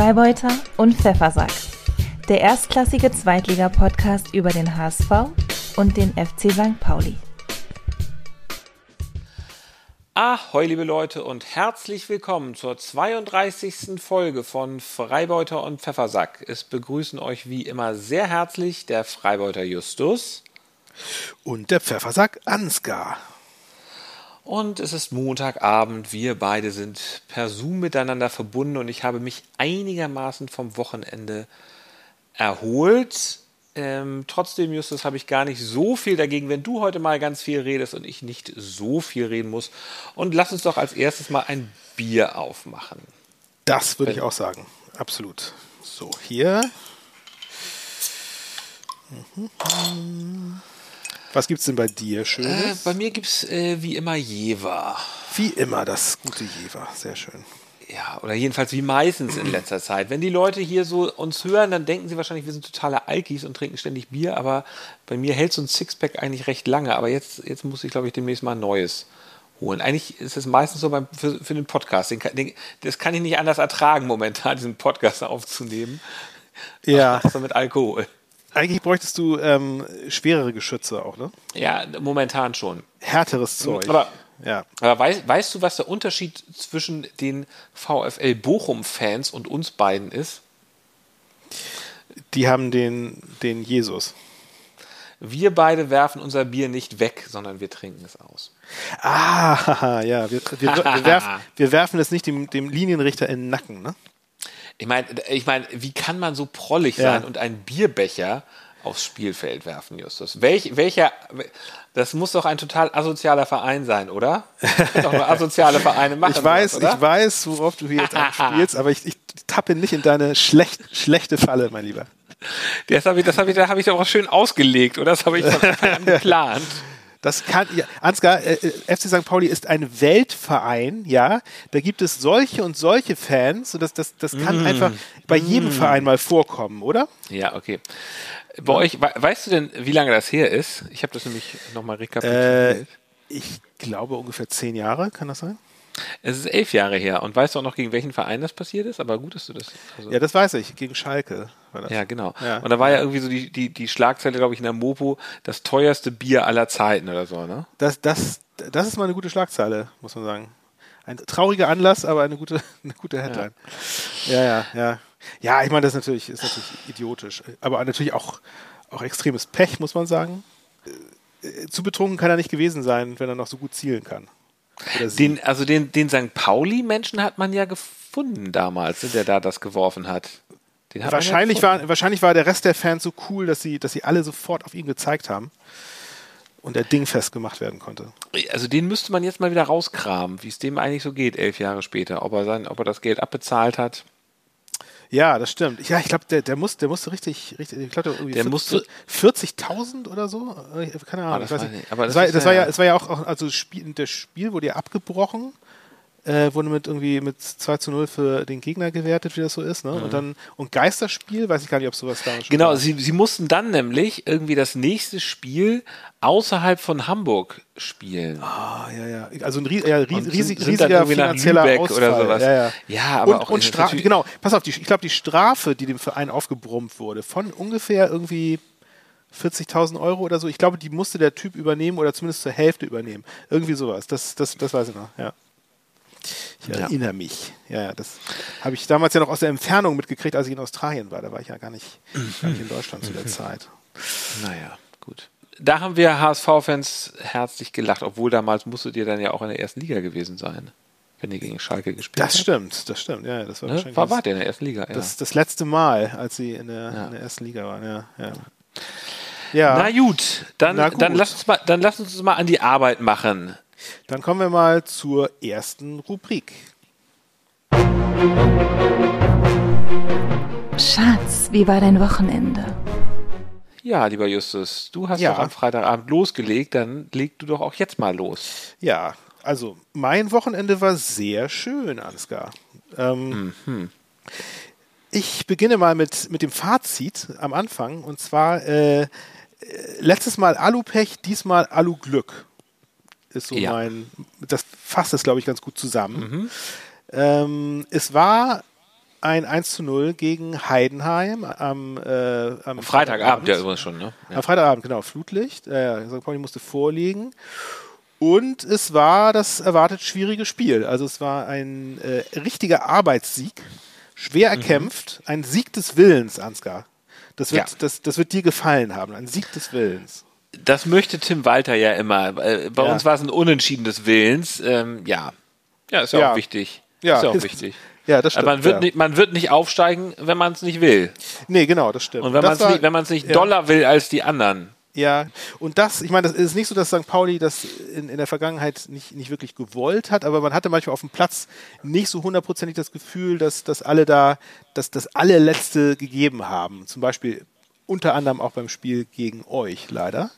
Freibeuter und Pfeffersack. Der erstklassige Zweitliga-Podcast über den HSV und den FC St. Pauli. Ahoi, liebe Leute, und herzlich willkommen zur 32. Folge von Freibeuter und Pfeffersack. Es begrüßen euch wie immer sehr herzlich der Freibeuter Justus und der Pfeffersack Ansgar. Und es ist Montagabend, wir beide sind per Zoom miteinander verbunden und ich habe mich einigermaßen vom Wochenende erholt. Ähm, trotzdem, Justus, habe ich gar nicht so viel dagegen, wenn du heute mal ganz viel redest und ich nicht so viel reden muss. Und lass uns doch als erstes mal ein Bier aufmachen. Das würde ich auch sagen. Absolut. So, hier. Mhm. Was gibt es denn bei dir Schönes? Äh, bei mir gibt es äh, wie immer Jever. Wie immer das gute Jever. Sehr schön. Ja, oder jedenfalls wie meistens in letzter Zeit. Wenn die Leute hier so uns hören, dann denken sie wahrscheinlich, wir sind totale Alkis und trinken ständig Bier, aber bei mir hält so ein Sixpack eigentlich recht lange. Aber jetzt, jetzt muss ich, glaube ich, demnächst mal ein neues holen. Eigentlich ist es meistens so beim, für, für den Podcast. Den, den, das kann ich nicht anders ertragen, momentan diesen Podcast aufzunehmen. Ja. Außer mit Alkohol. Eigentlich bräuchtest du ähm, schwerere Geschütze auch, ne? Ja, momentan schon. Härteres Zeug. Aber, ja. aber weißt, weißt du, was der Unterschied zwischen den VfL Bochum-Fans und uns beiden ist? Die haben den, den Jesus. Wir beide werfen unser Bier nicht weg, sondern wir trinken es aus. Ah, ja, wir, wir, wir, werfen, wir werfen es nicht dem, dem Linienrichter in den Nacken, ne? Ich meine, ich mein, wie kann man so prollig ja. sein und einen Bierbecher aufs Spielfeld werfen, Justus? Welch, welcher, das muss doch ein total asozialer Verein sein, oder? doch nur asoziale Vereine machen. Ich weiß, das, ich weiß, worauf du hier jetzt spielst, aber ich, ich tappe nicht in deine schlecht, schlechte Falle, mein Lieber. Das habe ich, das habe ich, da habe ich doch auch schön ausgelegt, oder? Das habe ich geplant. Das kann, ja, Ansgar, äh, äh FC St. Pauli ist ein Weltverein, ja. Da gibt es solche und solche Fans und das, das, das kann mm. einfach bei jedem mm. Verein mal vorkommen, oder? Ja, okay. Bei ja. euch, weißt du denn, wie lange das her ist? Ich habe das nämlich nochmal rekapituliert. Äh, ich glaube ungefähr zehn Jahre, kann das sein? Es ist elf Jahre her. Und weißt du auch noch, gegen welchen Verein das passiert ist? Aber gut, dass du das. Also ja, das weiß ich. Gegen Schalke war das. Ja, genau. Ja. Und da war ja irgendwie so die, die, die Schlagzeile, glaube ich, in der Mopo, das teuerste Bier aller Zeiten oder so, ne? Das, das, das ist mal eine gute Schlagzeile, muss man sagen. Ein trauriger Anlass, aber eine gute, eine gute Headline. Ja, ja, ja. Ja, ja ich meine, das ist natürlich, ist natürlich idiotisch. Aber natürlich auch, auch extremes Pech, muss man sagen. Äh, zu betrunken kann er nicht gewesen sein, wenn er noch so gut zielen kann. Den, also den, den St. Pauli-Menschen hat man ja gefunden damals, der da das geworfen hat. wahrscheinlich, ja war, wahrscheinlich war der Rest der Fans so cool, dass sie, dass sie alle sofort auf ihn gezeigt haben und der Ding festgemacht werden konnte. Also den müsste man jetzt mal wieder rauskramen, wie es dem eigentlich so geht, elf Jahre später. Ob er, sein, ob er das Geld abbezahlt hat. Ja, das stimmt. Ja, ich glaube, der, der, muss, der musste richtig, richtig ich glaube, irgendwie der 40.000 oder so. Äh, keine Ahnung. Ah, das, nicht. Aber das, das, war, das war, ja, es war ja auch, also Spiel, das Spiel wurde ja abgebrochen äh, wurde mit irgendwie mit 2 zu 0 für den Gegner gewertet, wie das so ist. Ne? Mhm. Und dann und Geisterspiel, weiß ich gar nicht, ob sowas da schon Genau, sie, sie mussten dann nämlich irgendwie das nächste Spiel außerhalb von Hamburg spielen. Ah, ja, ja. Also ein ries ja, ries sind, riesig, sind riesiger finanzieller Ausfall. oder sowas. Ja, ja. ja aber und, auch und Strafe, genau, pass auf, die, ich glaube, die Strafe, die dem Verein aufgebrummt wurde, von ungefähr irgendwie 40.000 Euro oder so, ich glaube, die musste der Typ übernehmen oder zumindest zur Hälfte übernehmen. Irgendwie sowas. Das, das, das weiß ich noch, ja. Ich ja. erinnere mich. Ja, das habe ich damals ja noch aus der Entfernung mitgekriegt, als ich in Australien war. Da war ich ja gar nicht, gar nicht in Deutschland zu der Zeit. Naja, gut. Da haben wir HSV-Fans herzlich gelacht, obwohl damals musstet ihr dann ja auch in der ersten Liga gewesen sein, wenn ihr gegen Schalke gespielt habt. Das stimmt, das stimmt. Ja, das war ne? war, wart ihr in der ersten Liga? Ja. Das, das letzte Mal, als sie in der, ja. in der ersten Liga waren. Ja, ja. Ja. Na gut, dann, Na gut. Dann, lass uns mal, dann lass uns mal an die Arbeit machen. Dann kommen wir mal zur ersten Rubrik. Schatz, wie war dein Wochenende? Ja, lieber Justus, du hast ja. doch am Freitagabend losgelegt, dann leg du doch auch jetzt mal los. Ja, also mein Wochenende war sehr schön, Ansgar. Ähm, mhm. Ich beginne mal mit, mit dem Fazit am Anfang und zwar äh, letztes Mal Alupech, diesmal Aluglück ist so ja. mein, das fasst es, glaube ich, ganz gut zusammen. Mhm. Ähm, es war ein 1 zu 0 gegen Heidenheim am, äh, am Freitagabend ja übrigens schon, ne? Ja. Am Freitagabend, genau, Flutlicht. Äh, St. Pauli musste vorlegen. Und es war das erwartet schwierige Spiel. Also es war ein äh, richtiger Arbeitssieg, schwer Mhm. erkämpft, ein Sieg des Willens, Ansgar. Das wird, Ja. das, das wird dir gefallen haben, ein Sieg des Willens. Das möchte Tim Walter ja immer. Äh, Bei Ja. uns war es ein Unentschieden des Willens. Ähm, ja. Ja, ist ja, Ja. auch wichtig. Ja, ist ja auch ist- wichtig. Ja, das stimmt. Aber man wird, ja. nicht, man wird nicht aufsteigen, wenn man es nicht will. Nee, genau, das stimmt. Und wenn man es nicht, wenn man's nicht ja. doller will als die anderen. Ja, und das, ich meine, das ist nicht so, dass St. Pauli das in, in der Vergangenheit nicht, nicht wirklich gewollt hat, aber man hatte manchmal auf dem Platz nicht so hundertprozentig das Gefühl, dass, dass alle da dass das allerletzte gegeben haben. Zum Beispiel unter anderem auch beim Spiel gegen euch, leider.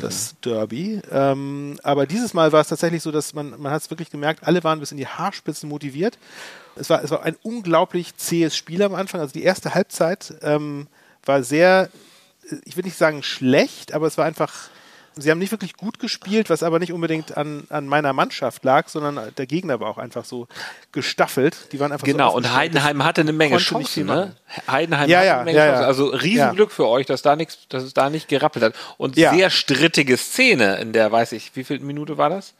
Das Derby. Ähm, aber dieses Mal war es tatsächlich so, dass man, man hat es wirklich gemerkt, alle waren bis in die Haarspitzen motiviert. Es war, es war ein unglaublich zähes Spiel am Anfang. Also die erste Halbzeit ähm, war sehr ich will nicht sagen schlecht, aber es war einfach, sie haben nicht wirklich gut gespielt, was aber nicht unbedingt an, an meiner Mannschaft lag, sondern der Gegner war auch einfach so gestaffelt. Die waren einfach Genau, so und. Heidenheim hatte eine Menge Chancen, ne? Heidenheim Ja, hatte ja, eine Menge ja, Chancen. Also Riesenglück für euch, dass da nichts, dass es da nicht gerappelt hat. Und sehr strittige Szene, in der weiß ich, wie viel Minute war das?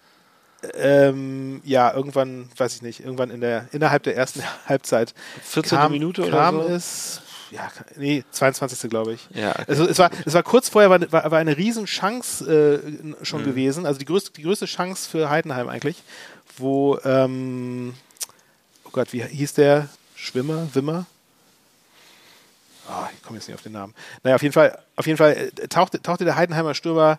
Ähm, ja, irgendwann, weiß ich nicht, irgendwann in der, innerhalb der ersten Halbzeit 14. kam, Minute oder kam so? es, ja, nee, 22. glaube ich. Ja, okay. Also es war, es war kurz vorher, war, war, war eine Riesenchance äh, Mhm. schon gewesen, also die größte, die größte Chance für Heidenheim eigentlich, wo, ähm, oh Gott, wie hieß der? Schwimmer, Wimmer? Ah, ich komme jetzt nicht auf den Namen. Naja, auf jeden Fall, auf jeden Fall äh, tauchte, tauchte der Heidenheimer Stürmer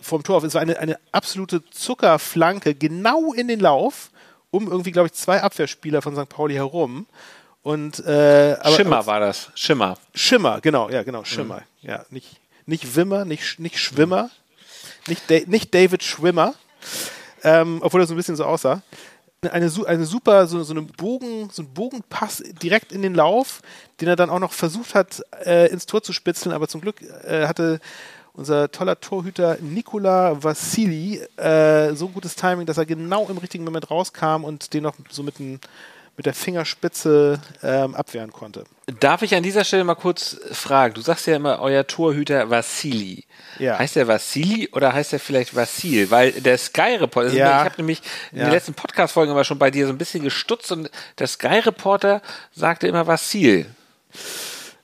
vom Tor auf. Es war eine, eine absolute Zuckerflanke genau in den Lauf, um irgendwie, glaube ich, zwei Abwehrspieler von St. Pauli herum. Und, äh, aber, Schimmer aber, war das. Schimmer. Schimmer, genau, ja, genau, Schimmer. Mhm. Ja, nicht, nicht Wimmer, nicht, nicht Schwimmer, nicht, Da nicht David Schwimmer, ähm, obwohl er so ein bisschen so aussah. Eine, eine super, so, so eine Bogen, so ein Bogenpass direkt in den Lauf, den er dann auch noch versucht hat, äh, ins Tor zu spitzeln, aber zum Glück äh, hatte unser toller Torhüter Nikola Vassili äh, so gutes Timing, dass er genau im richtigen Moment rauskam und den noch so mit, ein, mit der Fingerspitze ähm, abwehren konnte. Darf ich an dieser Stelle mal kurz fragen? Du sagst ja immer, euer Torhüter Vassili. Ja. Heißt der Vassili oder heißt der vielleicht Vassil? Weil der Sky Reporter, Ja. ich habe nämlich in Ja. den letzten Podcast-Folgen immer schon bei dir so ein bisschen gestutzt und der Sky Reporter sagte immer Vassil.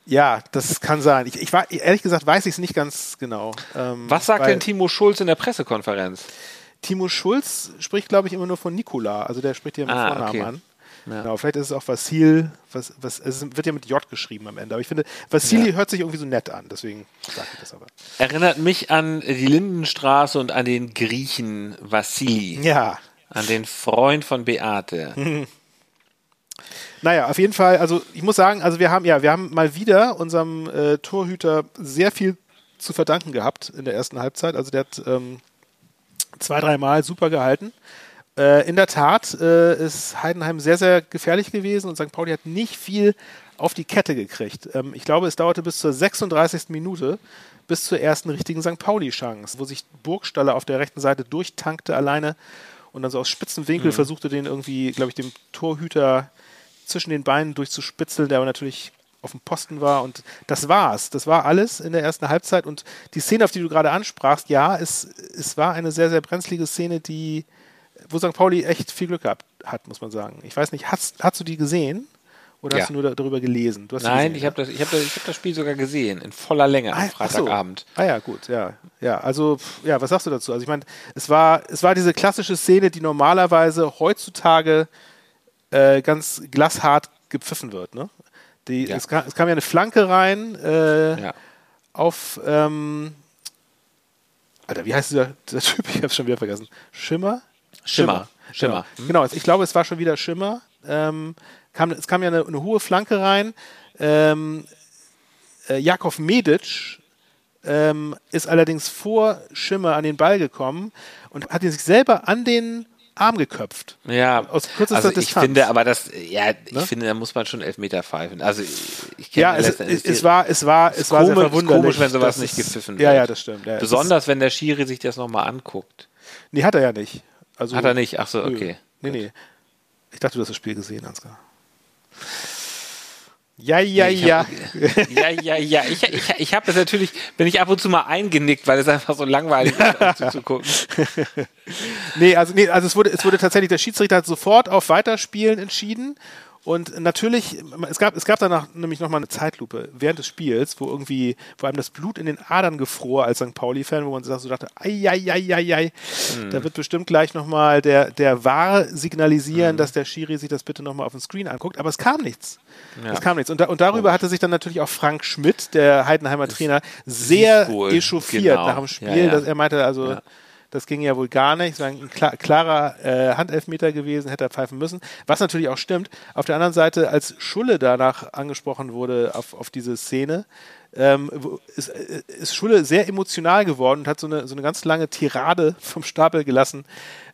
Ja, das kann sein. Ich, ich war, ehrlich gesagt weiß ich es nicht ganz genau. Ähm, Was sagt weil denn Timo Schulz in der Pressekonferenz? Timo Schulz spricht, glaube ich, immer nur von Nikola. Also der spricht hier mit Ah, Vornamen okay. an. Ja. Genau, vielleicht ist es auch Vassil, was, was, es wird ja mit J geschrieben am Ende. Aber ich finde, Vassili Ja. hört sich irgendwie so nett an, deswegen sage ich das aber. Erinnert mich an die Lindenstraße und an den Griechen Vassili. Ja, An den Freund von Beate. Naja, auf jeden Fall, also ich muss sagen, also wir haben ja, wir haben mal wieder unserem äh, Torhüter sehr viel zu verdanken gehabt in der ersten Halbzeit. Also der hat ähm, zwei, dreimal super gehalten. Äh, in der Tat äh, ist Heidenheim sehr, sehr gefährlich gewesen und St. Pauli hat nicht viel auf die Kette gekriegt. Ähm, ich glaube, es dauerte bis zur 36. Minute, bis zur ersten richtigen St. Pauli-Chance, wo sich Burgstaller auf der rechten Seite durchtankte alleine und dann so aus spitzen Winkel versuchte, den irgendwie, glaube ich, dem Torhüter zwischen den Beinen durchzuspitzeln, der aber natürlich auf dem Posten war. Und das war's. Das war alles in der ersten Halbzeit. Und die Szene, auf die du gerade ansprachst, ja, es, es war eine sehr, sehr brenzlige Szene, die, wo St. Pauli echt viel Glück gehabt hat, muss man sagen. Ich weiß nicht, hast, hast du die gesehen? Oder Ja. hast du nur da, darüber gelesen? Nein, gesehen, ich ne? habe das, ich hab das, ich hab das Spiel sogar gesehen, in voller Länge am Ah, ach so. Freitagabend. Ah ja, gut, ja. Ja, also, ja, was sagst du dazu? Also ich meine, es war, es war diese klassische Szene, die normalerweise heutzutage äh, ganz glashart gepfiffen wird, ne? Die, Ja. es, kam, es kam ja eine Flanke rein äh, Ja. auf, ähm, Alter, wie heißt dieser, dieser Typ? Ich hab's schon wieder vergessen. Schimmer? Schimmer. Schimmer. Genau, genau ich glaube, es war schon wieder Schimmer. Ähm, kam, es kam ja eine, eine hohe Flanke rein. Ähm, äh, Jakov Medic ähm, ist allerdings vor Schimmer an den Ball gekommen und hat ihn sich selber an den Arm geköpft. Ja, Aus kürzester also ich Distanz. finde aber das, ja, ich Ne? finde, da muss man schon Elfmeter pfeifen. Also ich, ich kenne Ja, es, es, Endes es war, es war, es war sehr komisch, verwunderlich. komisch, wenn sowas nicht gepfiffen wird. Ja, ja, das stimmt. Ja, es Besonders, wenn der Schiri sich das nochmal anguckt. Nee, hat er ja nicht. Also, Hat er nicht? Ach so, nö. okay. Nee, nee. Ich dachte, du hast das Spiel gesehen, Ansgar. Ja, ja, ja. Hab, ja, ja, ja. Ich, ich, ich habe das natürlich, bin ich ab und zu mal eingenickt, weil es einfach so langweilig ist, zuzugucken. nee, also, nee, also es wurde, es wurde tatsächlich, der Schiedsrichter hat sofort auf Weiterspielen entschieden und natürlich, es gab, es gab danach nämlich nochmal eine Zeitlupe während des Spiels, wo irgendwie, wo einem das Blut in den Adern gefror als St. Pauli-Fan, wo man so dachte, ei, ei, ei, ei, ei. Mhm. da wird bestimmt gleich nochmal der, der War signalisieren, mhm. dass der Schiri sich das bitte nochmal auf dem Screen anguckt, aber es kam nichts. Ja. Es kam nichts. Und, da, und darüber hatte sich dann natürlich auch Frank Schmidt, der Heidenheimer Trainer, sehr echauffiert genau. nach dem Spiel, ja. dass er meinte, also, das ging ja wohl gar nicht. Es war ein klarer äh, Handelfmeter gewesen, hätte er pfeifen müssen. Was natürlich auch stimmt. Auf der anderen Seite, als Schulle danach angesprochen wurde auf, auf diese Szene, ähm, ist, äh, ist Schulle sehr emotional geworden und hat so eine, so eine ganz lange Tirade vom Stapel gelassen,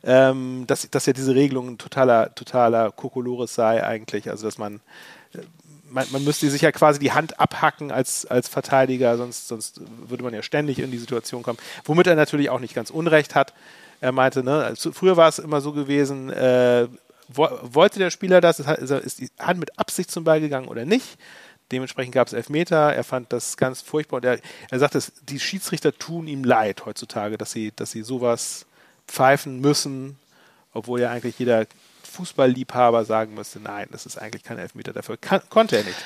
ähm, dass, dass ja diese Regelung ein totaler, totaler Kokolores sei eigentlich. Also, dass man man, man müsste sich ja quasi die Hand abhacken als, als Verteidiger, sonst, sonst würde man ja ständig in die Situation kommen. Womit er natürlich auch nicht ganz Unrecht hat. Er meinte, ne, also früher war es immer so gewesen, äh, wo, wollte der Spieler das, ist die Hand mit Absicht zum Ball gegangen oder nicht? Dementsprechend gab es Elfmeter. Er fand das ganz furchtbar. Und er, er sagt, die Schiedsrichter tun ihm leid heutzutage, dass sie, dass sie sowas pfeifen müssen, obwohl ja eigentlich jeder Fußballliebhaber sagen müsste, nein, das ist eigentlich kein Elfmeter, dafür kann, konnte er nicht.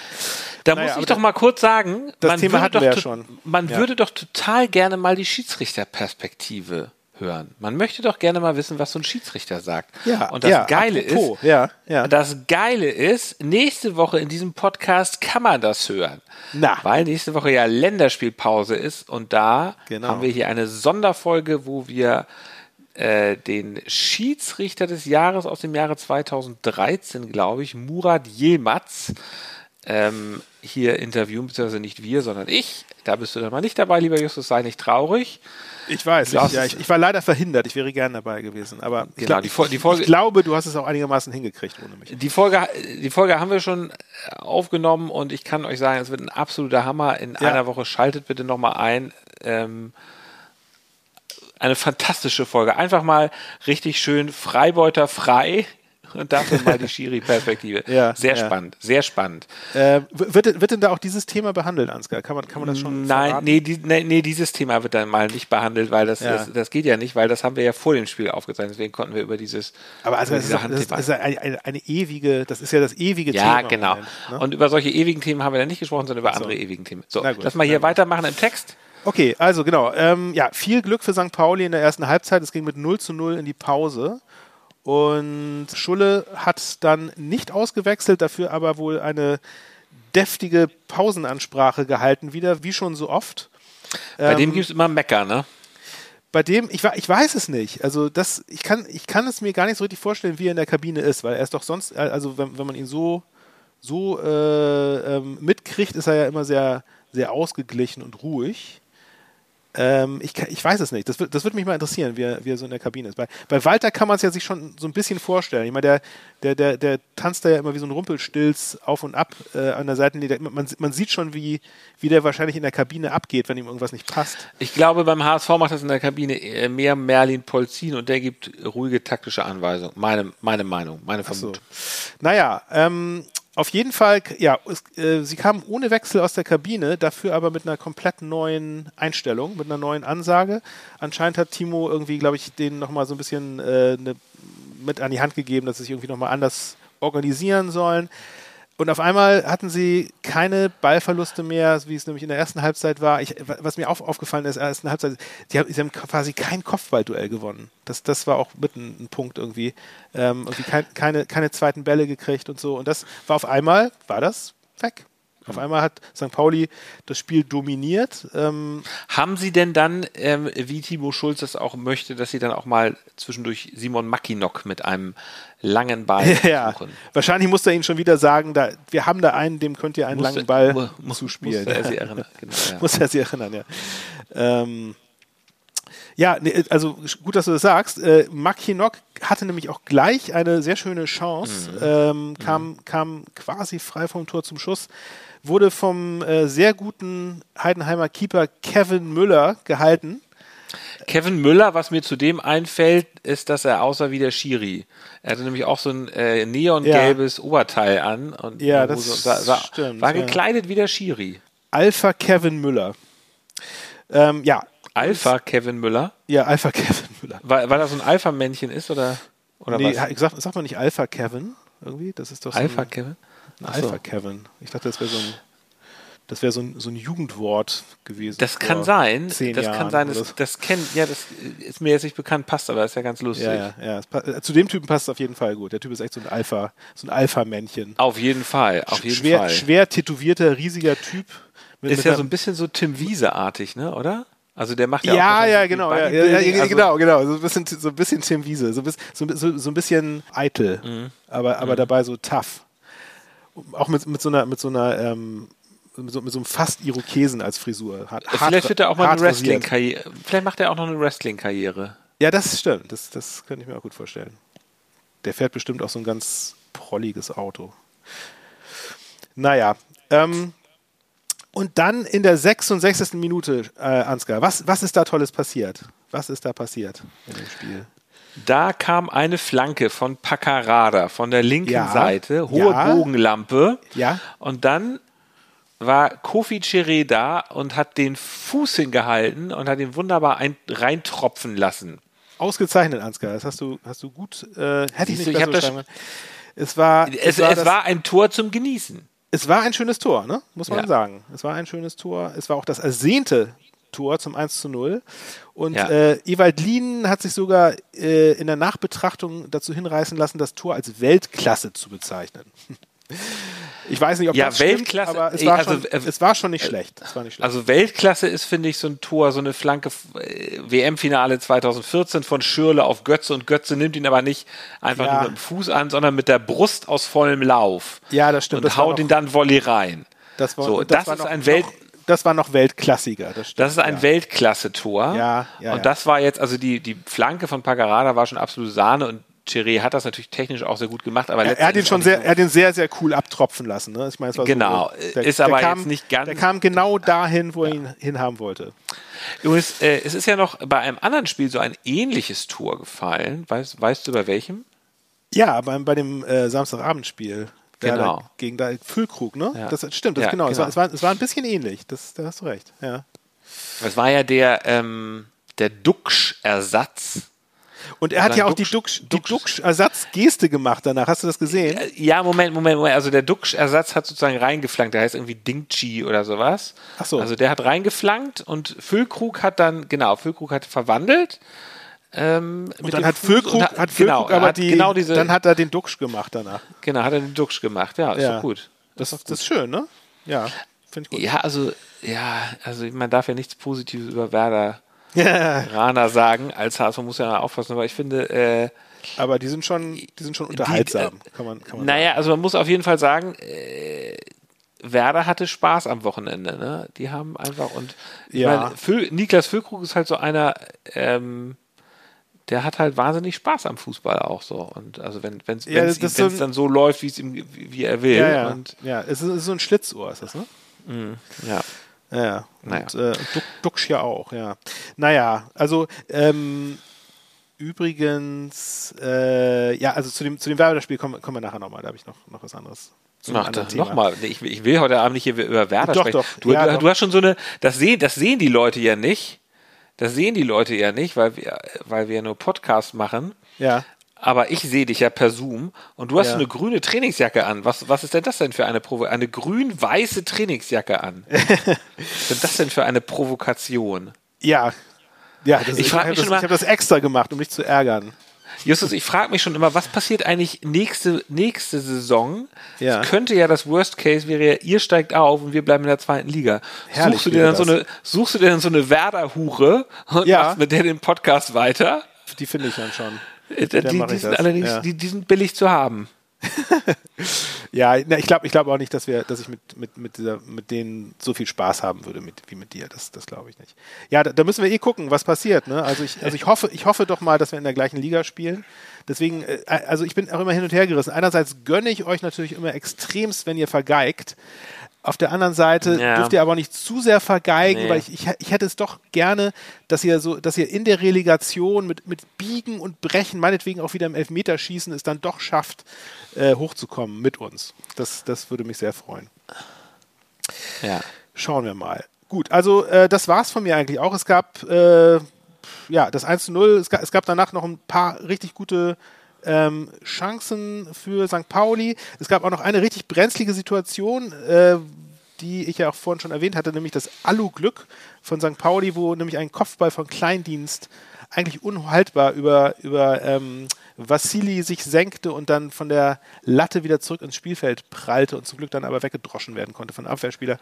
Da naja, muss ich doch mal kurz sagen, das man, Thema würde, doch, ja schon. man ja. würde doch total gerne mal die Schiedsrichterperspektive hören. Man möchte doch gerne mal wissen, was so ein Schiedsrichter sagt. Ja, und das ja, Geile apropos, ist, ja, ja. das Geile ist, nächste Woche in diesem Podcast kann man das hören. Na. Weil nächste Woche ja Länderspielpause ist und da genau. haben wir hier eine Sonderfolge, wo wir äh, den Schiedsrichter des Jahres aus dem Jahre 2013, glaube ich, Murat Yilmaz, ähm, hier interviewen, beziehungsweise nicht wir, sondern ich. Da bist du dann mal nicht dabei, lieber Justus, sei nicht traurig. Ich weiß, ich, ja, ich, ich, war leider verhindert, ich wäre gern dabei gewesen. Aber ich, genau, glaub, die, die Folge, ich glaube, du hast es auch einigermaßen hingekriegt ohne mich. Die Folge, die Folge haben wir schon aufgenommen und ich kann euch sagen, es wird ein absoluter Hammer. In ja. einer Woche schaltet bitte nochmal ein. Ähm, eine fantastische Folge. Einfach mal richtig schön Freibeuter frei und dafür mal die Schiri-Perspektive. ja, sehr ja. spannend, sehr spannend. Äh, wird, wird denn da auch dieses Thema behandelt, Ansgar? Kann man, kann man das schon Nein, nee, die, nee, nee, dieses Thema wird dann mal nicht behandelt, weil das, ja. das, das, geht ja nicht, weil das haben wir ja vor dem Spiel aufgezeichnet, deswegen konnten wir über dieses Aber also das ist, auch, das ist eine, eine, eine, ewige, das ist ja das ewige Thema. Ja, genau. Moment, ne? Und über solche ewigen Themen haben wir dann nicht gesprochen, sondern über andere so. ewigen Themen. So, lass mal hier weitermachen im Text. Okay, also genau. Ähm, ja, viel Glück für St. Pauli in der ersten Halbzeit. Es ging mit 0 zu 0 in die Pause. Und Schulle hat dann nicht ausgewechselt, dafür aber wohl eine deftige Pausenansprache gehalten, wieder, wie schon so oft. Bei ähm, dem gibt es immer Mecker, ne? Bei dem, ich, ich weiß es nicht. Also das, ich kann, ich kann es mir gar nicht so richtig vorstellen, wie er in der Kabine ist, weil er ist doch sonst, also wenn, wenn man ihn so, so äh, ähm, mitkriegt, ist er ja immer sehr, sehr ausgeglichen und ruhig. Ähm, ich, ich weiß es nicht. Das, das würde mich mal interessieren, wie er, wie er so in der Kabine ist. Bei, bei Walter kann man es ja sich schon so ein bisschen vorstellen. Ich meine, der, der, der, der tanzt da ja immer wie so ein Rumpelstilz auf und ab äh, an der Seitenlinie. Man, man sieht schon, wie, wie der wahrscheinlich in der Kabine abgeht, wenn ihm irgendwas nicht passt. Ich glaube, beim HSV macht das in der Kabine äh, mehr Merlin Polzin und der gibt ruhige taktische Anweisungen. Meine, meine Meinung, meine Vermutung. So. Naja, ähm, auf jeden Fall, ja, es, äh, sie kamen ohne Wechsel aus der Kabine, dafür aber mit einer komplett neuen Einstellung, mit einer neuen Ansage. Anscheinend hat Timo irgendwie, glaube ich, denen nochmal so ein bisschen äh, ne, mit an die Hand gegeben, dass sie sich irgendwie nochmal anders organisieren sollen. Und auf einmal hatten sie keine Ballverluste mehr, wie es nämlich in der ersten Halbzeit war. Ich, was mir auch aufgefallen ist, in der ersten Halbzeit, sie haben, sie haben quasi kein Kopfballduell gewonnen. Das, das war auch mit ein, ein Punkt irgendwie. Ähm, irgendwie kein, keine, keine zweiten Bälle gekriegt und so. Und das war auf einmal, war das weg. Auf einmal hat St. Pauli das Spiel dominiert. Ähm Haben Sie denn dann, ähm, wie Timo Schulz das auch möchte, dass Sie dann auch mal zwischendurch Simon Mackinock mit einem langen Ball ja, suchen? Wahrscheinlich muss er Ihnen schon wieder sagen, da, wir haben da einen, dem könnt ihr einen muss langen Ball mu muss, zuspielen. Muss er Sie erinnern. Genau, ja. muss er Sie erinnern, ja. Ähm, ja, also gut, dass du das sagst. Äh, Mackinock hatte nämlich auch gleich eine sehr schöne Chance, mhm. ähm, kam, mhm. kam quasi frei vom Tor zum Schuss wurde vom äh, sehr guten Heidenheimer Keeper Kevin Müller gehalten. Kevin Müller, was mir zudem einfällt, ist, dass er aussah wie der Schiri. Er hatte nämlich auch so ein äh, neongelbes Oberteil an und Ja, das so, sah, sah, stimmt, war ja. gekleidet wie der Schiri. Alpha Kevin Müller. Ähm, ja, Alpha Kevin Müller, ja, Alpha Kevin Müller. weil, weil er so ein Alpha-Männchen ist oder, oder nee, was? sag, sagt man nicht Alpha Kevin irgendwie? Das ist doch so Alpha Kevin? Ein Ach so. Alpha Kevin. Ich dachte, das wäre so ein das wäre so ein, so ein Jugendwort gewesen. Das kann sein. Das Jahren kann sein. Das, das kennt, ja, das ist mir jetzt nicht bekannt, passt aber ist ja ganz lustig. Ja, ja, ja. Äh, Zu dem Typen passt es auf jeden Fall gut. Der Typ ist echt so ein Alpha, so ein Alpha-Männchen. Auf jeden Fall, auf jeden schwer, Fall. schwer tätowierter, riesiger Typ. Mit, ist mit ja so ein bisschen so Tim Wiese-artig, ne, oder? Also der macht ja, ja, auch ja, genau, ja, ja, ja, also- genau, genau. So ein bisschen, so ein bisschen Tim Wiese, so, ein bisschen- so, so, so ein bisschen eitel, Mhm. aber, aber dabei so tough. Auch mit, mit so einer, mit so einer, ähm, mit so, mit so einem fast Irokesen als Frisur. Hart, Vielleicht wird er auch mal eine. Wrestling-Karriere. Vielleicht macht er auch noch eine Wrestling-Karriere. Ja, das stimmt. Das, das könnte ich mir auch gut vorstellen. Der fährt bestimmt auch so ein ganz prolliges Auto. Naja, ähm, und dann in der 66. Minute, äh, Ansgar, was, was ist da Tolles passiert? Was ist da passiert in dem Spiel? Da kam eine Flanke von Paccarada von der linken Ja, Seite, hohe ja. Bogenlampe. Ja. Und dann war Kofi Chiré da und hat den Fuß hingehalten und hat ihn wunderbar ein, reintropfen lassen. Ausgezeichnet, Ansgar. Das hast du, hast du gut, äh, hätte ich nicht ich das-. Es war, Es, war es war ein Tor zum Genießen. Es war ein schönes Tor, ne? muss man Ja. sagen. Es war ein schönes Tor. Es war auch das ersehnte Tor zum 1 zu 0. Und Ja. äh, Ewald Lien hat sich sogar äh, in der Nachbetrachtung dazu hinreißen lassen, das Tor als Weltklasse zu bezeichnen. Ich weiß nicht, ob Ja, das stimmt, Weltklasse, aber es war, also, schon, äh, es war schon nicht schlecht. Es war nicht schlecht. Also Weltklasse ist, finde ich, so ein Tor, so eine Flanke äh, WM-Finale 2014 von Schürle auf Götze und Götze nimmt ihn aber nicht einfach Ja. nur mit dem Fuß an, sondern mit der Brust aus vollem Lauf. Ja, das stimmt. Und Das haut ihn dann Volley rein. das war, so, und das war ist noch, ein Welt- Noch, das war noch Weltklassiker. Das, stimmt, Das ist ein ja. Weltklasse-Tor. Ja, ja, Und das war jetzt, also die, die Flanke von Pagarada war schon absolute Sahne und Chiré hat das natürlich technisch auch sehr gut gemacht, aber Er, er hat ihn schon sehr, er hat ihn sehr, sehr cool abtropfen lassen. Ne? Ich meine, es war Genau, so, ist aber kam, jetzt nicht ganz- Der kam genau dahin, wo er ihn hinhaben wollte. Übrigens, äh, es ist ja noch bei einem anderen Spiel so ein ähnliches Tor gefallen. Weißt, weißt du bei welchem? Ja, beim, bei dem äh, Samstagabendspiel. Werder Genau. Gegen da Füllkrug, ne? Ja. Das stimmt, das Ja, genau. Es, war, genau. es, war, es war ein bisschen ähnlich. Das, da hast du recht. Ja. Das war ja der, ähm, der Duxch-Ersatz. Und er hat Sein ja auch die Duxch- Duxch- die Duxch-Ersatzgeste gemacht danach. Hast du das gesehen? Äh, Ja, Moment, Moment, Moment. Also der Duxch-Ersatz hat sozusagen reingeflankt. Der heißt irgendwie Dingchi oder sowas. Ach so. Also der hat reingeflankt und Füllkrug hat dann, genau, Füllkrug hat verwandelt. Ähm, Und dann hat Füllkrug, und hat, genau, Füllkrug aber hat die, genau diese, dann hat er den Duxch gemacht danach. genau, hat er den Duxch gemacht. Ja, ist Ja. gut. Das, das ist schön, ne? Ja, finde ich gut. Ja, also, ja, also man darf ja nichts Positives über Werder Ja. Rana sagen. Als HSV muss ja aufpassen, aber ich finde, äh, Aber die sind schon, die sind schon unterhaltsam, kann man, kann man Naja, also man muss auf jeden Fall sagen, äh, Werder hatte Spaß am Wochenende. Ne? Die haben einfach und Ja. meine, Niklas Füllkrug ist halt so einer, ähm, der hat halt wahnsinnig Spaß am Fußball auch so. Und also wenn es Ja, wenn's, das so dann so läuft, wie es ihm, wie er will. Ja, ja. Und ja es, ist, so ein Schlitzohr, ist das, ne? ja. Ja, ja. Naja. Und äh, Duck, Duxch ja auch, ja. Naja, also ähm, übrigens, äh, ja, also zu dem, zu dem Werder-Spiel kommen, kommen wir nachher nochmal, da habe ich noch, noch was anderes. Zu einem Ach, anderen da, Thema. nochmal. Ich, will- ich will heute Abend nicht hier über Werder Doch, sprechen. doch. Du, Ja, du, doch. du hast schon so eine, das sehen, das sehen die Leute ja nicht. Das sehen die Leute ja nicht, weil wir, weil wir nur Podcast machen. Ja. Aber ich sehe dich ja per Zoom und du hast Ja. eine grüne Trainingsjacke an. Was, was ist denn das denn für eine Provo Eine grün-weiße Trainingsjacke an. was ist denn das denn für eine Provokation? Ja. Ja, das, Ich ich, frag habe mich das, ich extra gemacht, um dich zu ärgern. Justus, ich frage mich schon immer, was passiert eigentlich nächste, nächste Saison? Ja. Es könnte ja das Worst Case wäre ja, ihr steigt auf und wir bleiben in der zweiten Liga. Herrlich suchst du dir dann so eine, suchst du dir dann so eine Werder-Hure und Ja. machst mit der den Podcast weiter? Die finde ich dann schon. Äh, Die, die sind allerdings, ja. die, die sind billig zu haben. Ja, na, ich glaube ich glaub auch nicht, dass wir, dass ich mit, mit, mit, dieser, mit denen so viel Spaß haben würde mit, wie mit dir. Das, das glaube ich nicht. Ja, da, da müssen wir eh gucken, was passiert. Ne? Also, ich, also ich hoffe, ich hoffe doch mal, dass wir in der gleichen Liga spielen. Deswegen, äh, also ich bin auch immer hin und her gerissen. Einerseits gönne ich euch natürlich immer extremst, wenn ihr vergeigt. Auf der anderen Seite Ja. dürft ihr aber nicht zu sehr vergeigen, Nee. weil ich, ich, ich hätte es doch gerne, dass ihr so, dass ihr in der Relegation mit, mit Biegen und Brechen, meinetwegen auch wieder im Elfmeterschießen, es dann doch schafft, äh, hochzukommen mit uns. Das, das würde mich sehr freuen. Ja. Schauen wir mal. Gut, also äh, das war's von mir eigentlich auch. Es gab äh, ja das 1 zu 0, es gab, es gab danach noch ein paar richtig gute ähm, Chancen für St. Pauli. Es gab auch noch eine richtig brenzlige Situation, äh, die ich ja auch vorhin schon erwähnt hatte, nämlich das Alu-Glück von St. Pauli, wo nämlich ein Kopfball von Kleindienst eigentlich unhaltbar über, über ähm, Vassili sich senkte und dann von der Latte wieder zurück ins Spielfeld prallte und zum Glück dann aber weggedroschen werden konnte von Abwehrspieler.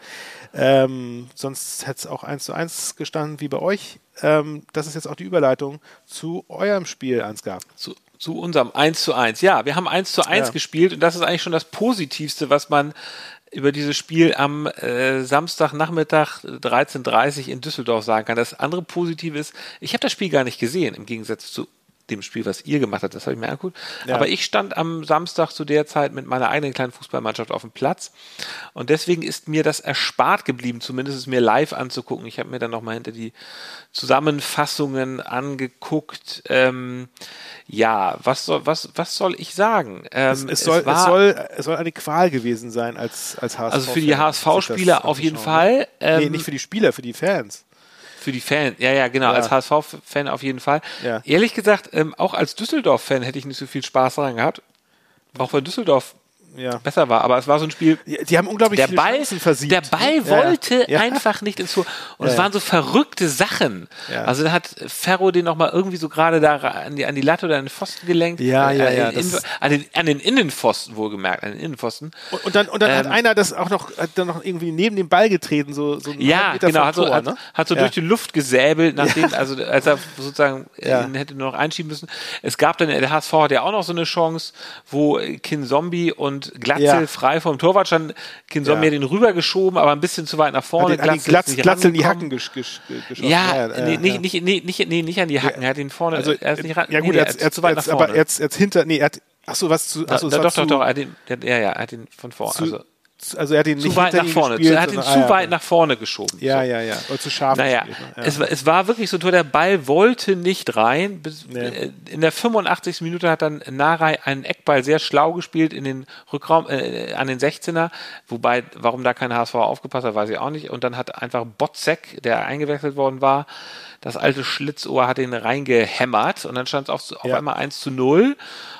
Ähm, sonst hätte es auch 1 zu 1 gestanden wie bei euch. Ähm, das ist jetzt auch die Überleitung zu eurem Spiel, Ansgar. zu, zu unserem 1 zu 1. Ja, wir haben 1 zu 1 Ja. gespielt und das ist eigentlich schon das Positivste, was man über dieses Spiel am äh, Samstagnachmittag 13.30 Uhr in Düsseldorf sagen kann. Das andere Positive ist, ich habe das Spiel gar nicht gesehen, im Gegensatz zu dem Spiel, was ihr gemacht habt, das habe ich mir angeguckt. Ja. Aber ich stand am Samstag zu der Zeit mit meiner eigenen kleinen Fußballmannschaft auf dem Platz und deswegen ist mir das erspart geblieben, zumindest es mir live anzugucken. Ich habe mir dann nochmal hinter die Zusammenfassungen angeguckt. Ähm, ja, was soll, was, was soll ich sagen? Ähm, Es, es, soll, es, war- soll, es soll eine Qual gewesen sein als, als HSV. also für die HSV-Spieler auf jeden Fall. nee, Ähm, nicht für die Spieler, für die Fans. Für die Fans, ja, ja, genau, Ja. als HSV-Fan auf jeden Fall. Ja. Ehrlich gesagt, ähm, auch als Düsseldorf-Fan hätte ich nicht so viel Spaß daran gehabt. Auch weil Düsseldorf Ja. besser war. Aber es war so ein Spiel, Die, die haben unglaublich der viele Ball, Chancen versiegt. der Ball? Ja, wollte ja. einfach nicht ins Tor. Und Ja, es ja. waren so verrückte Sachen. Ja. Also da hat Ferro den nochmal irgendwie so gerade da an die, an die Latte oder an den Pfosten gelenkt. Ja, ja, Äh, ja, in- das- an, den, an den Innenpfosten wohlgemerkt, an den Innenpfosten. Und, und dann, und dann hat Ähm, einer das auch noch, hat dann noch irgendwie neben dem Ball getreten, so, so Ja, genau, hat so, Tor, hat, ne? hat so Ja. durch die Luft gesäbelt, nachdem, also als er sozusagen Ja. äh, ihn hätte nur noch einschieben müssen. Es gab dann, der HSV hat ja auch noch so eine Chance, wo Kin Zombie und Glatzel Ja. frei vom Torwart standen. Kin Zombie Ja. hat ihn rübergeschoben, aber ein bisschen zu weit nach Hat vorne. den, an die ist Glatz, nicht Glatz in die. Hacken gesch, gesch, geschossen. Ja, ja, nee. Nicht, nicht, nee, nicht, nee, nicht an die Hacken, er hat ihn vorne, Also, er ist nicht ran, ja gut, nee, er hat, er hat zu weit nach jetzt, vorne. aber jetzt, jetzt hinter, nee, er hat, ach so, was zu, ach so, es Da- doch, zu, doch, doch, er hat ihn, ja, ja, er hat ihn von vorne, zu, also also er hat ihn zu weit nach vorne, gespielt, er hat ihn zu ah, ja, weit nach vorne geschoben. Ja, So. ja, ja, oder zu scharf Naja, gespielt. Ne? Ja. es, war- es war wirklich so, der Ball wollte nicht rein. Nee. äh, In der 85. Minute hat dann Narei einen Eckball sehr schlau gespielt in den Rückraum, äh, an den 16er. Wobei, warum da kein HSV aufgepasst hat, weiß ich auch nicht. Und dann hat einfach Botzek, der eingewechselt worden war, das alte Schlitzohr hat ihn reingehämmert und dann stand es auf, auf Ja. einmal 1 zu 0.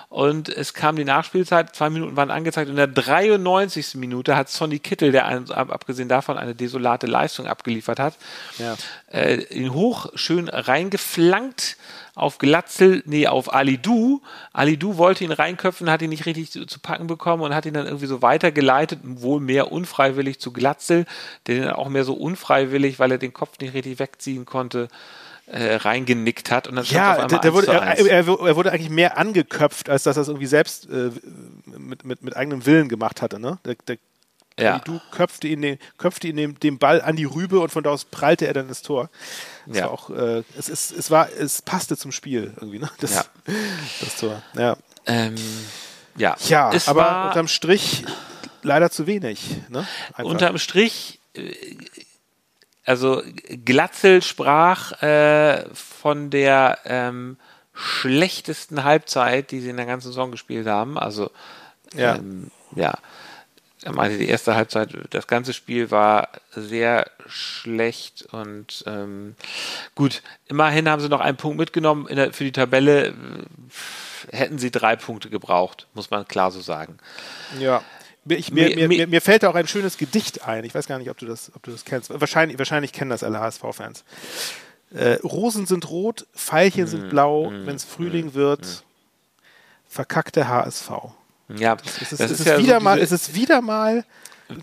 Und es kam die Nachspielzeit, zwei Minuten waren angezeigt. Und in der 93. Minute hat Sonny Kittel, der abgesehen davon eine desolate Leistung abgeliefert hat, Ja. äh, ihn hoch schön reingeflankt auf Glatzel, nee, auf Ali Du. Ali Du wollte ihn reinköpfen, hat ihn nicht richtig zu, zu packen bekommen und hat ihn dann irgendwie so weitergeleitet, wohl mehr unfreiwillig zu Glatzel, der den auch mehr so unfreiwillig, weil er den Kopf nicht richtig wegziehen konnte, äh, reingenickt hat. Und dann Ja, der, der 1 wurde, er, 1. er, er wurde eigentlich mehr angeköpft, als dass er es irgendwie selbst äh, mit, mit, mit eigenem Willen gemacht hatte. Ne? Der, der Ja. Du köpfte ihn, den, köpfte ihn den, den Ball an die Rübe und von da aus prallte er dann ins Tor. Das Ja. war auch, äh, es, ist, es, war, es passte zum Spiel irgendwie, ne? Das, Ja. das Tor. Ja, Ähm, ja, ja es aber unterm Strich leider zu wenig. Ne? Unterm Strich, äh, also Glatzel sprach äh, von der ähm, schlechtesten Halbzeit, die sie in der ganzen Saison gespielt haben. Also Ja. ähm, ja. Er meinte, die erste Halbzeit, das ganze Spiel war sehr schlecht und ähm, gut, immerhin haben sie noch einen Punkt mitgenommen in der, für die Tabelle. Hätten sie drei Punkte gebraucht, muss man klar so sagen. Ja. Mir, ich, mir, Mir- mir, mir- fällt da auch ein schönes Gedicht ein. Ich weiß gar nicht, ob du das, ob du das kennst. Wahrscheinlich, wahrscheinlich kennen das alle HSV-Fans. Äh, Rosen sind rot, Veilchen Mm, sind blau. Wenn es Frühling wird, verkackte HSV. Ja, Es ist, das ist ist ja wieder so mal, es ist wieder mal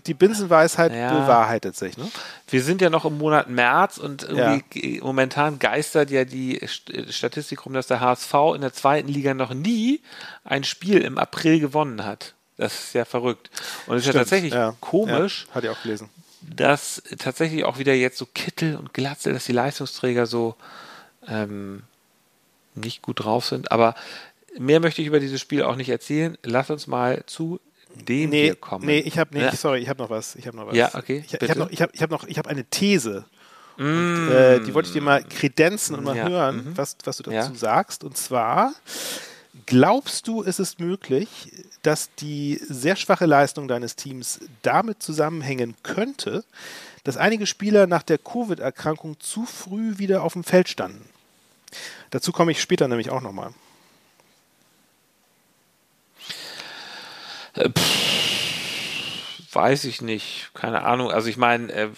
die Binsenweisheit Ja. bewahrheitet sich. Ne? wir sind ja noch im Monat März und ge- momentan geistert ja die St- Statistik rum, dass der HSV in der zweiten Liga noch nie ein Spiel im April gewonnen hat. Das ist ja verrückt. Und es ist ja tatsächlich ja. komisch, Ja, hatte ich auch gelesen. dass tatsächlich auch wieder jetzt so Kittel und Glatzel, dass die Leistungsträger so ähm, nicht gut drauf sind. Aber mehr möchte ich über dieses Spiel auch nicht erzählen. Lass uns mal zu dem nee, wir kommen. Nee, ich habe nee, Ja. sorry, ich habe noch was. Ich habe noch was. Ja, okay, Ich, ich habe noch, ich hab, ich hab noch, ich habe eine These. Und, äh, die wollte ich dir mal kredenzen und mal Mm. Ja, hören, mhm. was, was du dazu Ja. sagst. Und zwar, glaubst du, ist es möglich, dass die sehr schwache Leistung deines Teams damit zusammenhängen könnte, dass einige Spieler nach der Covid-Erkrankung zu früh wieder auf dem Feld standen? Dazu komme ich später nämlich auch nochmal. Weiß ich nicht, keine Ahnung. Also ich meine, äh,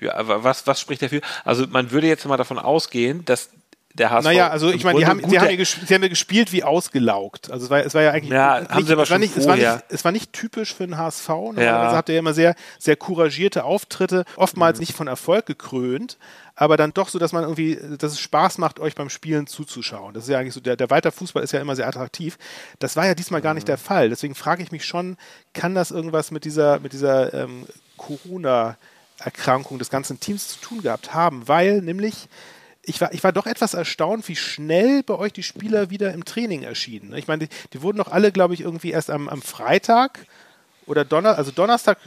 ja, was, was spricht dafür? Also man würde jetzt mal davon ausgehen, dass der HSV. Naja, also ich meine, die haben, sie, gute- haben ja sie haben ja gespielt wie ausgelaugt. Also es war, es war ja eigentlich Ja, nicht, haben sie aber es, war schon nicht, es, war nicht, es war nicht typisch für den HSV. Normalerweise Ja. habt ihr ja immer sehr, sehr couragierte Auftritte, oftmals nicht von Erfolg gekrönt, aber dann doch so, dass man irgendwie, dass es Spaß macht, euch beim Spielen zuzuschauen. Das ist ja eigentlich so, der, der weiter Fußball ist ja immer sehr attraktiv. Das war ja diesmal gar nicht der Fall. Deswegen frage ich mich schon, kann das irgendwas mit dieser, mit dieser ähm, Corona-Erkrankung des ganzen Teams zu tun gehabt haben? Weil nämlich ich war, ich war doch etwas erstaunt, wie schnell bei euch die Spieler wieder im Training erschienen. Ich meine, die, die wurden doch alle, glaube ich, irgendwie erst am, am Freitag oder Donner, also Donnerstag,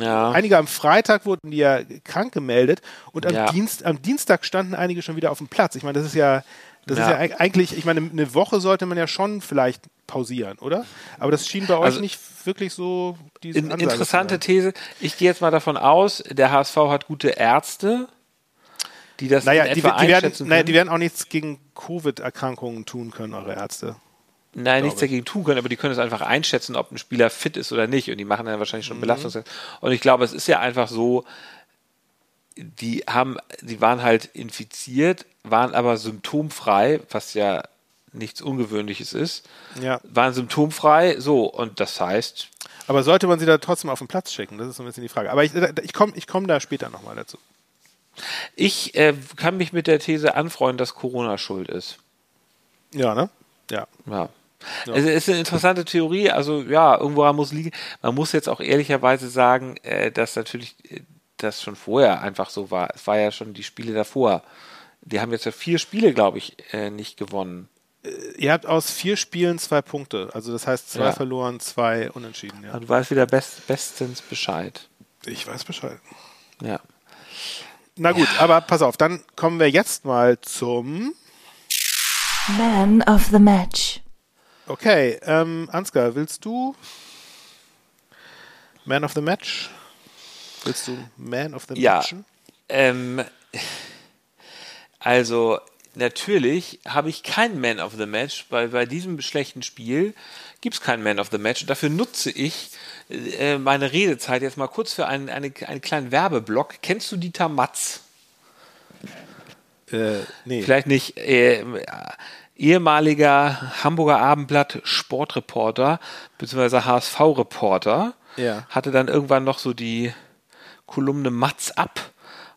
Ja. einige am Freitag wurden die ja krank gemeldet und am, Ja. Dienst, am Dienstag standen einige schon wieder auf dem Platz. Ich meine, das ist ja, das ist Ja. ja eig- eigentlich, ich meine, eine Woche sollte man ja schon vielleicht pausieren, oder? Aber das schien bei euch Also- nicht wirklich so diese In, Ansage interessante. These. Ich gehe jetzt mal davon aus, der HSV hat gute Ärzte, die das Naja, die, die, werden, naja, die werden auch nichts gegen Covid-Erkrankungen tun können, eure Ärzte. Nein, nichts dagegen tun können, aber die können es einfach einschätzen, ob ein Spieler fit ist oder nicht. Und die machen dann wahrscheinlich Mhm. schon Belastungstest. Und ich glaube, es ist ja einfach so, die haben, die waren halt infiziert, waren aber symptomfrei, was ja nichts Ungewöhnliches ist, Ja. waren symptomfrei, so, und das heißt, Aber sollte man sie da trotzdem auf den Platz schicken? Das ist so ein bisschen die Frage. Aber ich, ich komme ich komm da später nochmal dazu. Ich äh, kann mich mit der These anfreunden, dass Corona schuld ist. Ja, ne? Ja. Ja. Es ist eine interessante Theorie, also ja, irgendwo muss liegen. Man muss jetzt auch ehrlicherweise sagen, äh, dass natürlich äh, das schon vorher einfach so war. Es war ja schon die Spiele davor. Die haben jetzt ja vier Spiele, glaube ich, äh, nicht gewonnen. Ihr habt aus vier Spielen zwei Punkte. Also das heißt zwei Ja. verloren, zwei unentschieden. Ja. Du weißt wieder best, bestens Bescheid. Ich weiß Bescheid. Ja. Na gut, aber pass auf, dann kommen wir jetzt mal zum. Man of the Match. Okay, ähm, Ansgar, willst du Man of the Match? Willst du Man of the Ja. Matchen? Ähm, also, natürlich habe ich keinen Man of the Match, weil bei diesem schlechten Spiel gibt es keinen Man of the Match. Und dafür nutze ich äh, meine Redezeit jetzt mal kurz für einen, eine, einen kleinen Werbeblock. Kennst du Dieter Matz? Äh, nee. Vielleicht nicht. Äh, ehemaliger Hamburger Abendblatt Sportreporter beziehungsweise HSV-Reporter Ja. hatte dann irgendwann noch so die Kolumne Matz ab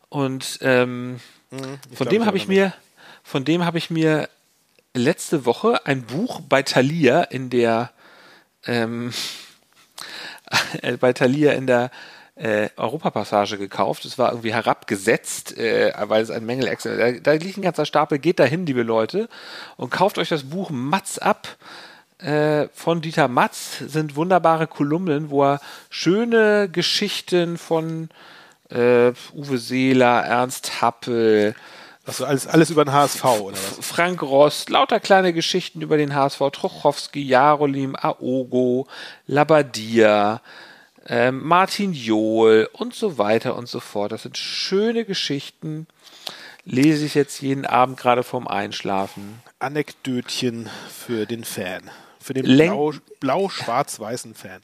und ähm, von Mhm. glaub, dem habe ich mir von dem habe ich mir letzte Woche ein Buch bei Thalia in der ähm, äh, bei Thalia in der äh, Europapassage gekauft. Es war irgendwie herabgesetzt, äh, weil es ein Mängel da, da liegt ein ganzer Stapel. Geht dahin, liebe Leute, und kauft euch das Buch Matz ab äh, von Dieter Matz. Sind wunderbare Kolumnen, wo er schöne Geschichten von äh, Uwe Seeler, Ernst Happel, Also alles, alles über den HSV, oder was? Frank Rost, lauter kleine Geschichten über den HSV, Trochowski, Jarolim, Aogo, Labadia, ähm, Martin Johl und so weiter und so fort. Das sind schöne Geschichten. Lese ich jetzt jeden Abend gerade vorm Einschlafen. Anekdötchen für den Fan. Für den blau- blau-schwarz-weißen Fan.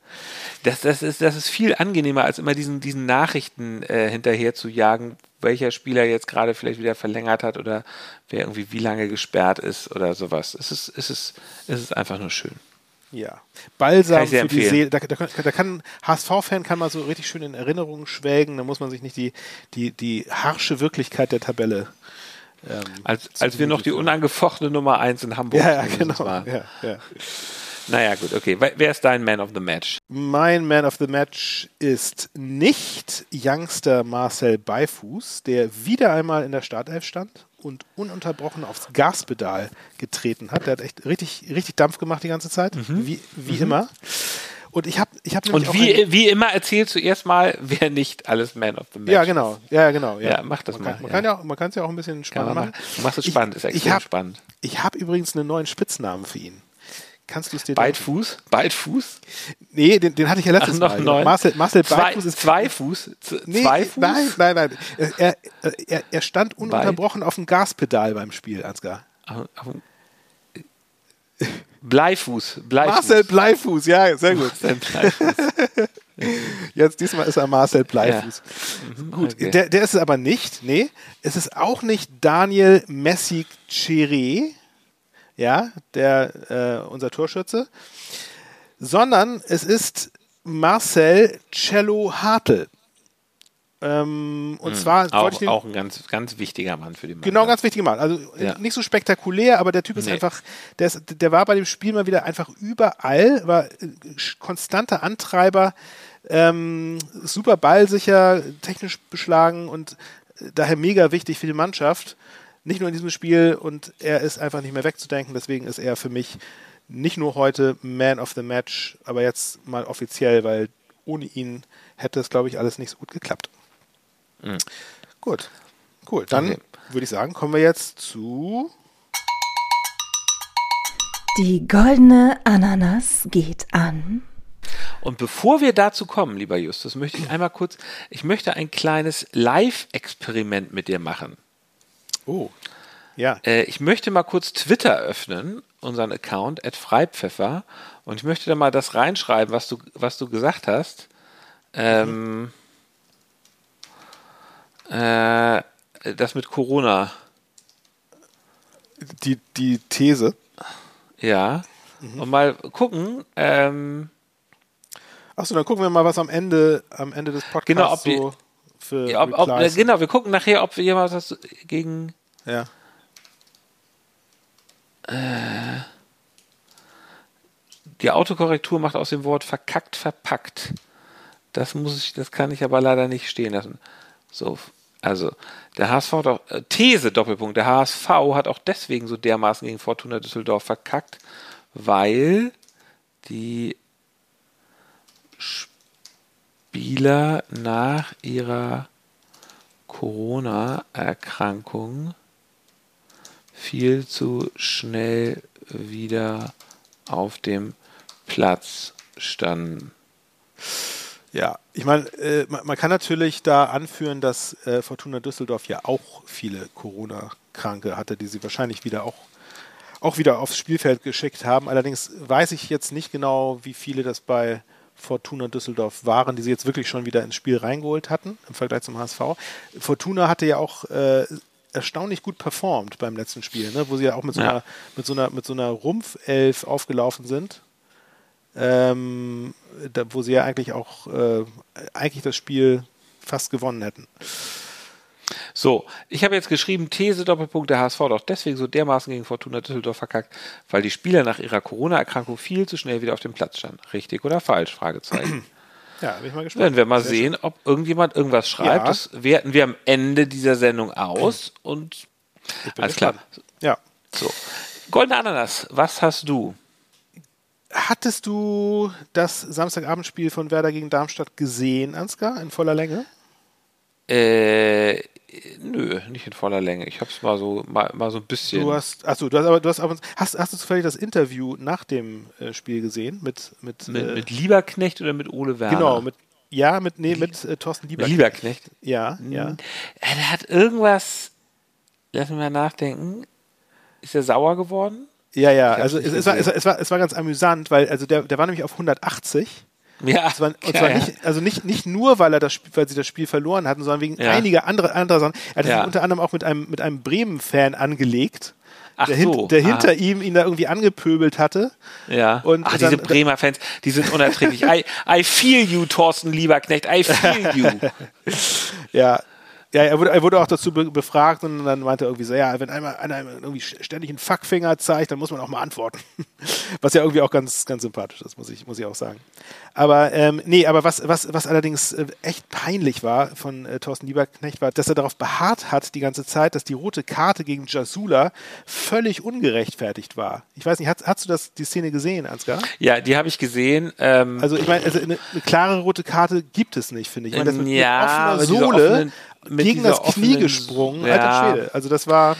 Das, das, ist, das ist viel angenehmer, als immer diesen, diesen Nachrichten äh, hinterher zu jagen, welcher Spieler jetzt gerade vielleicht wieder verlängert hat oder wer irgendwie wie lange gesperrt ist oder sowas. Es ist, es ist, es ist einfach nur schön. Ja. Balsam für die empfehlen. Seele. Da, da, da kann HSV-Fan kann mal so richtig schön in Erinnerungen schwelgen. Da muss man sich nicht die, die, die harsche Wirklichkeit der Tabelle. Ähm, Als, als wir noch die unangefochtene Nummer 1 in Hamburg Ja, ja, genau. Ja, ja. Naja, gut, okay. Wer ist dein Man of the Match? Mein Man of the Match ist nicht Youngster Marcel Beifuß, der wieder einmal in der Startelf stand und ununterbrochen aufs Gaspedal getreten hat. Der hat echt richtig, richtig Dampf gemacht die ganze Zeit, wie, wie immer. Und ich habe ich hab Und wie, wie immer erzählst du erstmal, wer nicht alles Man of the Match Ja, genau. Ja, genau. Ja, Ja, mach das man mal, Kann, man ja. kann ja auch, man kann es ja auch ein bisschen spannend machen. Du machst es spannend, ist ich extrem hab, spannend. Ich habe übrigens einen neuen Spitznamen für ihn. Kannst du es dir Beidfuß? Beidfuß? Nee, den, den hatte ich ja letztes Ach, noch Mal. neuen? Marcel, Marcel Zwei, Beidfuß ist zwei Fuß? Z- Nee, zwei Fuß? Nein, nein, nein. Er, er, er, stand ununterbrochen auf dem Gaspedal beim Spiel, Ansgar. Auf- auf- Bleifuß. Bleifuß. Marcel Bleifuß, ja, sehr gut. Marcel Bleifuß. Jetzt diesmal ist er Marcel Bleifuß. Gut, okay. der, der ist es aber nicht. Nee, es ist auch nicht Daniel Messi Cheré, ja, der äh, unser Torschütze, sondern es ist Marcel Cello Hartl. Ähm, und zwar wollte ich Auch, den, auch ein ganz, ganz wichtiger Mann für die Mannschaft. Genau, ganz wichtig gemacht. Also Ja. nicht so spektakulär, aber der Typ ist Nee. einfach, der, ist, der war bei dem Spiel mal wieder einfach überall, war äh, konstanter Antreiber, ähm, super ballsicher, technisch beschlagen und äh, daher mega wichtig für die Mannschaft. Nicht nur in diesem Spiel und er ist einfach nicht mehr wegzudenken, deswegen ist er für mich nicht nur heute Man of the Match, aber jetzt mal offiziell, weil ohne ihn hätte es, glaube ich, alles nicht so gut geklappt. Gut, cool. Dann Okay. würde ich sagen, kommen wir jetzt zu. Die goldene Ananas geht an. Und bevor wir dazu kommen, lieber Justus, möchte ich einmal kurz, ich möchte ein kleines Live-Experiment mit dir machen. Oh. Ja. Äh, ich möchte mal kurz Twitter öffnen, unseren Account, at Freipfeffer, und ich möchte da mal das reinschreiben, was du, was du gesagt hast. Ähm, äh, das mit Corona, Die, die These. ja. Und mal gucken, ähm, Achso, dann gucken wir mal, was am Ende, am Ende des Podcasts Genau, ob die- so für ja, ob, ob, äh, genau, wir gucken nachher, ob wir jemand was gegen Ja. Die Autokorrektur macht aus dem Wort verkackt verpackt. Das muss ich, das kann ich aber leider nicht stehen lassen. So, also der HSV hat auch äh, These Doppelpunkt. Der HSV hat auch deswegen so dermaßen gegen Fortuna Düsseldorf verkackt, weil die Spieler nach ihrer Corona-Erkrankung viel zu schnell wieder auf dem Platz standen. Ja, ich meine, äh, man, man kann natürlich da anführen, dass äh, Fortuna Düsseldorf ja auch viele Corona-Kranke hatte, die sie wahrscheinlich wieder auch, auch wieder aufs Spielfeld geschickt haben. Allerdings weiß ich jetzt nicht genau, wie viele das bei Fortuna Düsseldorf waren, die sie jetzt wirklich schon wieder ins Spiel reingeholt hatten im Vergleich zum HSV. Fortuna hatte ja auch äh, erstaunlich gut performt beim letzten Spiel, ne? wo sie ja auch mit so Ja. einer, mit so einer, mit so einer Rumpfelf aufgelaufen sind ähm, da, wo sie ja eigentlich auch äh, eigentlich das Spiel fast gewonnen hätten. So, ich habe jetzt geschrieben, These Doppelpunkt, der HSV auch deswegen so dermaßen gegen Fortuna Düsseldorf verkackt, weil die Spieler nach ihrer Corona-Erkrankung viel zu schnell wieder auf dem Platz standen. Richtig oder falsch? Fragezeichen. Ja, bin ich mal gespannt. Werden wir mal Sehr sehen, ob irgendjemand irgendwas schreibt. Ja. Das werten wir am Ende dieser Sendung aus und schön. Alles klar. gespannt. Ja. So. Goldene Ananas, was hast du? Hattest du das Samstagabendspiel von Werder gegen Darmstadt gesehen, Ansgar, in voller Länge? Äh, nö, nicht in voller Länge. Ich habe es mal so mal, mal so ein bisschen. Du hast, achso, du hast aber, du hast, aber hast, hast du zufällig das Interview nach dem äh, Spiel gesehen mit, mit, mit, äh, mit Lieberknecht oder mit Ole Werner? genau, mit, ja, mit, nee, mit äh, Thorsten mit Lieber. Lieberknecht. Ja, ja. Äh, Der hat irgendwas. Lass mich mal nachdenken. Ist er sauer geworden? Ja, ja, also es, es, war, es, gesehen. es, war, es war ganz amüsant, weil also der, der war nämlich auf 180 Ja. War, und ja, zwar ja. nicht, also nicht, nicht nur, weil er das Spiel, weil sie das Spiel verloren hatten, sondern wegen Ja. einiger anderer anderer Sachen. Er hat Ja. sich unter anderem auch mit einem, mit einem Bremen-Fan angelegt, Ach der, so, der aha. hinter ihm ihn da irgendwie angepöbelt hatte. Ja. Und Ach, dann- diese Bremer Fans, die sind unerträglich. I, I feel you, Thorsten Lieberknecht. I feel you. Ja, Ja, er wurde, er wurde auch dazu be befragt und dann meinte er irgendwie so, ja, wenn einmal einer irgendwie ständig einen Fuckfinger zeigt, dann muss man auch mal antworten. Was ja irgendwie auch ganz, ganz sympathisch ist, muss ich, muss ich auch sagen. Aber ähm, nee, aber was, was, was allerdings äh, echt peinlich war von äh, Thorsten Lieberknecht, war, dass er darauf beharrt hat die ganze Zeit, dass die rote Karte gegen Jasula völlig ungerechtfertigt war. Ich weiß nicht, hast, hast du das, die Szene gesehen, Ansgar? Ja, die habe ich gesehen. Ähm, also ich meine, also eine, eine, klare rote Karte gibt es nicht, finde ich. ich meine, das mit, ja, mit offener Sohle gegen das Knie gesprungen, ja. alter Schwede. Also das war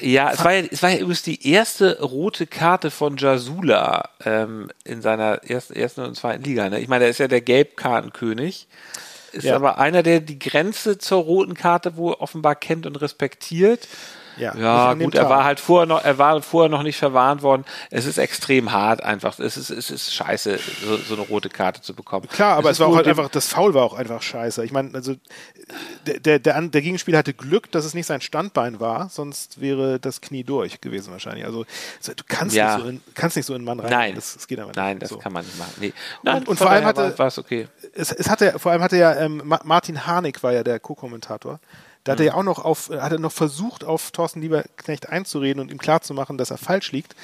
ja, es war ja, es war ja übrigens die erste rote Karte von Jasula ähm, in seiner ersten, ersten und zweiten Liga. Ne? Ich meine, er ist ja der Gelbkartenkönig. Ist ja. aber einer, der die Grenze zur roten Karte wohl offenbar kennt und respektiert. Ja, ja gut, er war halt vorher noch, er war vorher noch nicht verwarnt worden. Es ist extrem hart einfach. Es ist, es ist scheiße, so, so eine rote Karte zu bekommen. Klar, aber es, es war auch halt einfach, das Foul war auch einfach scheiße. Ich meine, also der, der, der, der Gegenspieler hatte Glück, dass es nicht sein Standbein war, sonst wäre das Knie durch gewesen wahrscheinlich. Also du kannst, ja. nicht, so in, kannst nicht so in einen Mann rein. Nein, das, das geht aber nicht. Nein, das so. kann man nicht machen. Nee. Nein, und, und vor allem hatte, war okay. Es, es hatte, vor allem hatte ja ähm, Martin Harnik war ja der Co-Kommentator. Da hat er ja auch noch auf, hat er noch versucht, auf Thorsten Lieberknecht einzureden und ihm klarzumachen, dass er falsch liegt.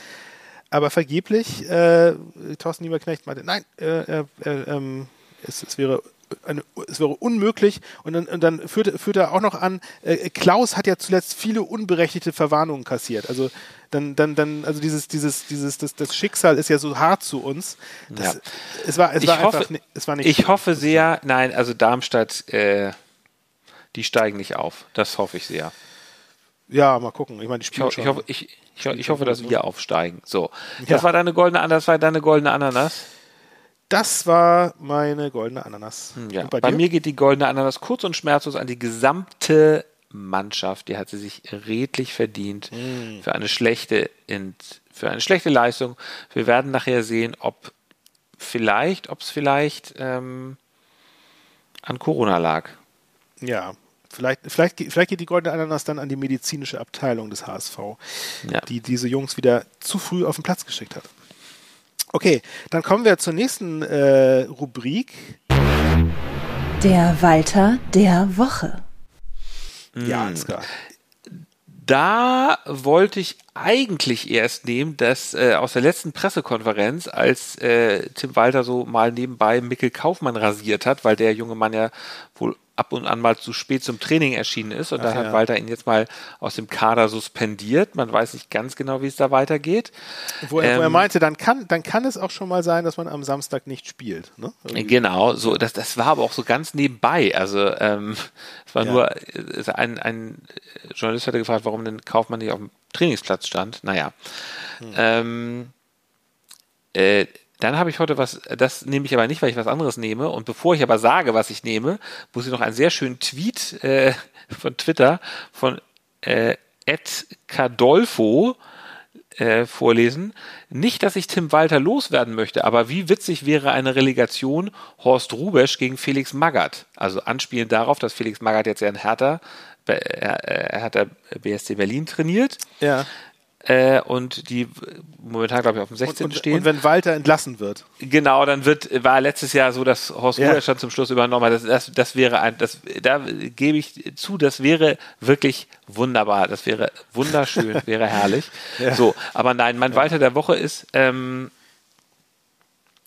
Aber vergeblich, äh, Thorsten Lieberknecht meinte, nein, äh, äh, ähm, es, es, wäre eine, es wäre unmöglich. Und dann, und dann führt, führt er auch noch an, äh, Klaus hat ja zuletzt viele unberechtigte Verwarnungen kassiert. Also dann, dann, dann, also dieses, dieses, dieses, das, das Schicksal ist ja so hart zu uns. Das, ja. Es war, es ich war hoffe, einfach, es war nicht. Ich hoffe sehr, nein, also Darmstadt, äh, die steigen nicht auf. Das hoffe ich sehr. Ja, mal gucken. Ich meine, die spielen ich, hoffe, ich, ich, ich hoffe dass wir aufsteigen. So, das ja. war deine goldene, das war deine goldene Ananas. Das war meine goldene Ananas. Hm, ja. bei, bei mir geht die goldene Ananas kurz und schmerzlos an die gesamte Mannschaft. Die hat sie sich redlich verdient mm. für eine schlechte für eine schlechte Leistung. Wir werden nachher sehen, ob vielleicht, ob es vielleicht ähm, an Corona lag. Ja, Vielleicht, vielleicht, vielleicht geht die goldene Ananas dann an die medizinische Abteilung des HSV, ja. die diese Jungs wieder zu früh auf den Platz geschickt hat. Okay, dann kommen wir zur nächsten äh, Rubrik. Der Walter der Woche. Ja, alles klar. Da wollte ich eigentlich erst nehmen, dass äh, aus der letzten Pressekonferenz, als äh, Tim Walter so mal nebenbei Mikkel Kaufmann rasiert hat, weil der junge Mann ja wohl ab und an mal zu spät zum Training erschienen ist und Ach, da hat ja. Walter ihn jetzt mal aus dem Kader suspendiert. Man weiß nicht ganz genau, wie es da weitergeht. Wo er, ähm, wo er ähm, meinte, dann kann, dann kann es auch schon mal sein, dass man am Samstag nicht spielt. Ne? Genau, so das, das war aber auch so ganz nebenbei. Also ähm, es war ja. nur ein, ein Journalist hatte gefragt, warum denn Kaufmann nicht auf dem Trainingsplatz stand. Naja. Hm. Ähm, äh, dann habe ich heute was, das nehme ich aber nicht, weil ich was anderes nehme. Und bevor ich aber sage, was ich nehme, muss ich noch einen sehr schönen Tweet äh, von Twitter von äh, Ed Cadolfo äh, vorlesen. Nicht, dass ich Tim Walter loswerden möchte, aber wie witzig wäre eine Relegation Horst Rubesch gegen Felix Magath? Also anspielend darauf, dass Felix Magath jetzt ja in Hertha, äh, er hat der BSC Berlin trainiert. Ja äh, und die momentan, glaube ich, auf dem 16. Und, und, stehen. Und wenn Walter entlassen wird. Genau, dann wird, war letztes Jahr so, dass Horst ja. Ruderstand zum Schluss übernommen hat. Das, das, das wäre ein, das, da gebe ich zu, das wäre wirklich wunderbar. Das wäre wunderschön, wäre herrlich. Ja. So, aber nein, mein ja. Walter der Woche ist, ähm,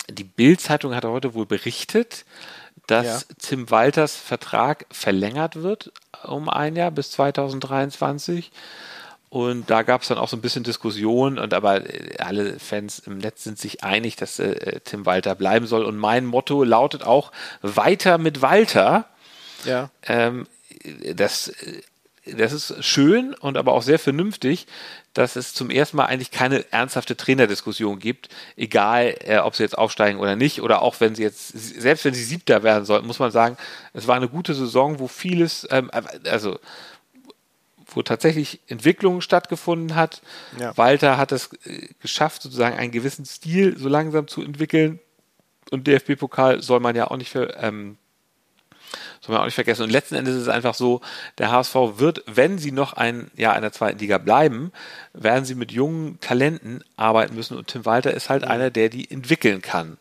die Bild-Zeitung hat heute wohl berichtet, dass ja. Tim Walters Vertrag verlängert wird um ein Jahr bis 2023. Und da gab es dann auch so ein bisschen Diskussion und aber äh, alle Fans im Netz sind sich einig, dass äh, Tim Walter bleiben soll. Und mein Motto lautet auch weiter mit Walter. Ja. Ähm, das, äh, das ist schön und aber auch sehr vernünftig, dass es zum ersten Mal eigentlich keine ernsthafte Trainerdiskussion gibt, egal äh, ob sie jetzt aufsteigen oder nicht, oder auch wenn sie jetzt, selbst wenn sie Siebter werden sollten, muss man sagen, es war eine gute Saison, wo vieles, ähm, also wo tatsächlich Entwicklung stattgefunden hat. Ja. Walter hat es äh, geschafft, sozusagen einen gewissen Stil so langsam zu entwickeln. Und DFB-Pokal soll man ja auch nicht für, ähm, soll man auch nicht vergessen. Und letzten Endes ist es einfach so, der HSV wird, wenn sie noch ein Jahr in der zweiten Liga bleiben, werden sie mit jungen Talenten arbeiten müssen. Und Tim Walter ist halt mhm. einer, der die entwickeln kann.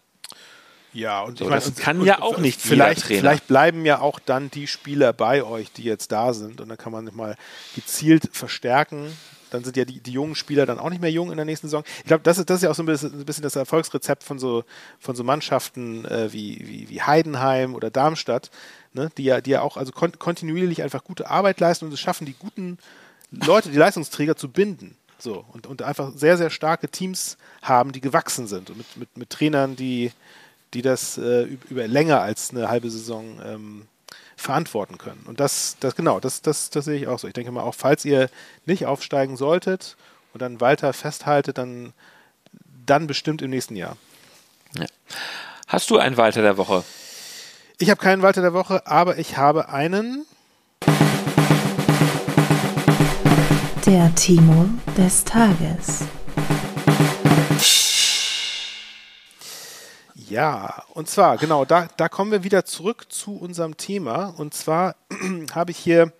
Ja, und So, ich meine, das kann und ja auch nicht vielleicht, vielleicht bleiben ja auch dann die Spieler bei euch, die jetzt da sind. Und dann kann man sich mal gezielt verstärken. Dann sind ja die, die jungen Spieler dann auch nicht mehr jung in der nächsten Saison. Ich glaube, das ist, das ist ja auch so ein bisschen, ein bisschen das Erfolgsrezept von so, von so Mannschaften äh, wie, wie, wie Heidenheim oder Darmstadt, ne? die, ja, die ja auch also kon kontinuierlich einfach gute Arbeit leisten und es schaffen, die guten Leute, die Leistungsträger zu binden. So, und, und einfach sehr, sehr starke Teams haben, die gewachsen sind und mit, mit, mit Trainern, die, die das äh, üb- über länger als eine halbe Saison ähm, verantworten können. Und das, das genau, das, das, das sehe ich auch so. Ich denke mal, auch falls ihr nicht aufsteigen solltet und dann Walter festhaltet, dann, dann bestimmt im nächsten Jahr. Hast du einen Walter der Woche? Ich habe keinen Walter der Woche, aber ich habe einen. Der Timo des Tages. Ja, und zwar, genau, da, da kommen wir wieder zurück zu unserem Thema. Und zwar habe ich hier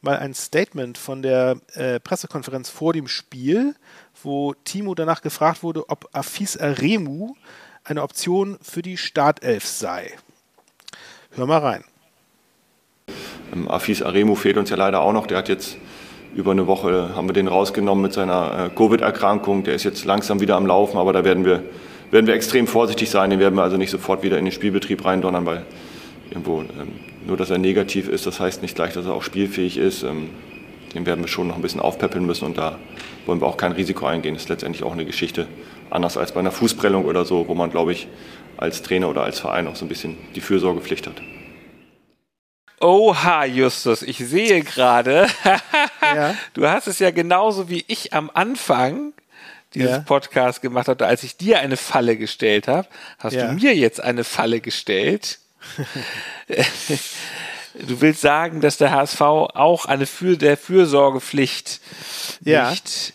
mal ein Statement von der äh, Pressekonferenz vor dem Spiel, wo Timo danach gefragt wurde, ob Afis Aremu eine Option für die Startelf sei. Hör mal rein. Ähm, Afis Aremu fehlt uns ja leider auch noch. Der hat jetzt über eine Woche, haben wir den rausgenommen mit seiner äh, Covid-Erkrankung. Der ist jetzt langsam wieder am Laufen, aber da werden wir, werden wir extrem vorsichtig sein. Den werden wir also nicht sofort wieder in den Spielbetrieb reindonnern, weil irgendwo ähm, nur, dass er negativ ist, das heißt nicht gleich, dass er auch spielfähig ist. Ähm, den werden wir schon noch ein bisschen aufpäppeln müssen und da wollen wir auch kein Risiko eingehen. Das ist letztendlich auch eine Geschichte, anders als bei einer Fußprellung oder so, wo man, glaube ich, als Trainer oder als Verein auch so ein bisschen die Fürsorgepflicht hat. Oha, Justus, ich sehe gerade, Ja. du hast es ja genauso wie ich am Anfang dieses Ja. Podcasts gemacht habe, als ich dir eine Falle gestellt habe, hast Ja. du mir jetzt eine Falle gestellt. du willst sagen, dass der HSV auch eine für der Fürsorgepflicht Ja. nicht.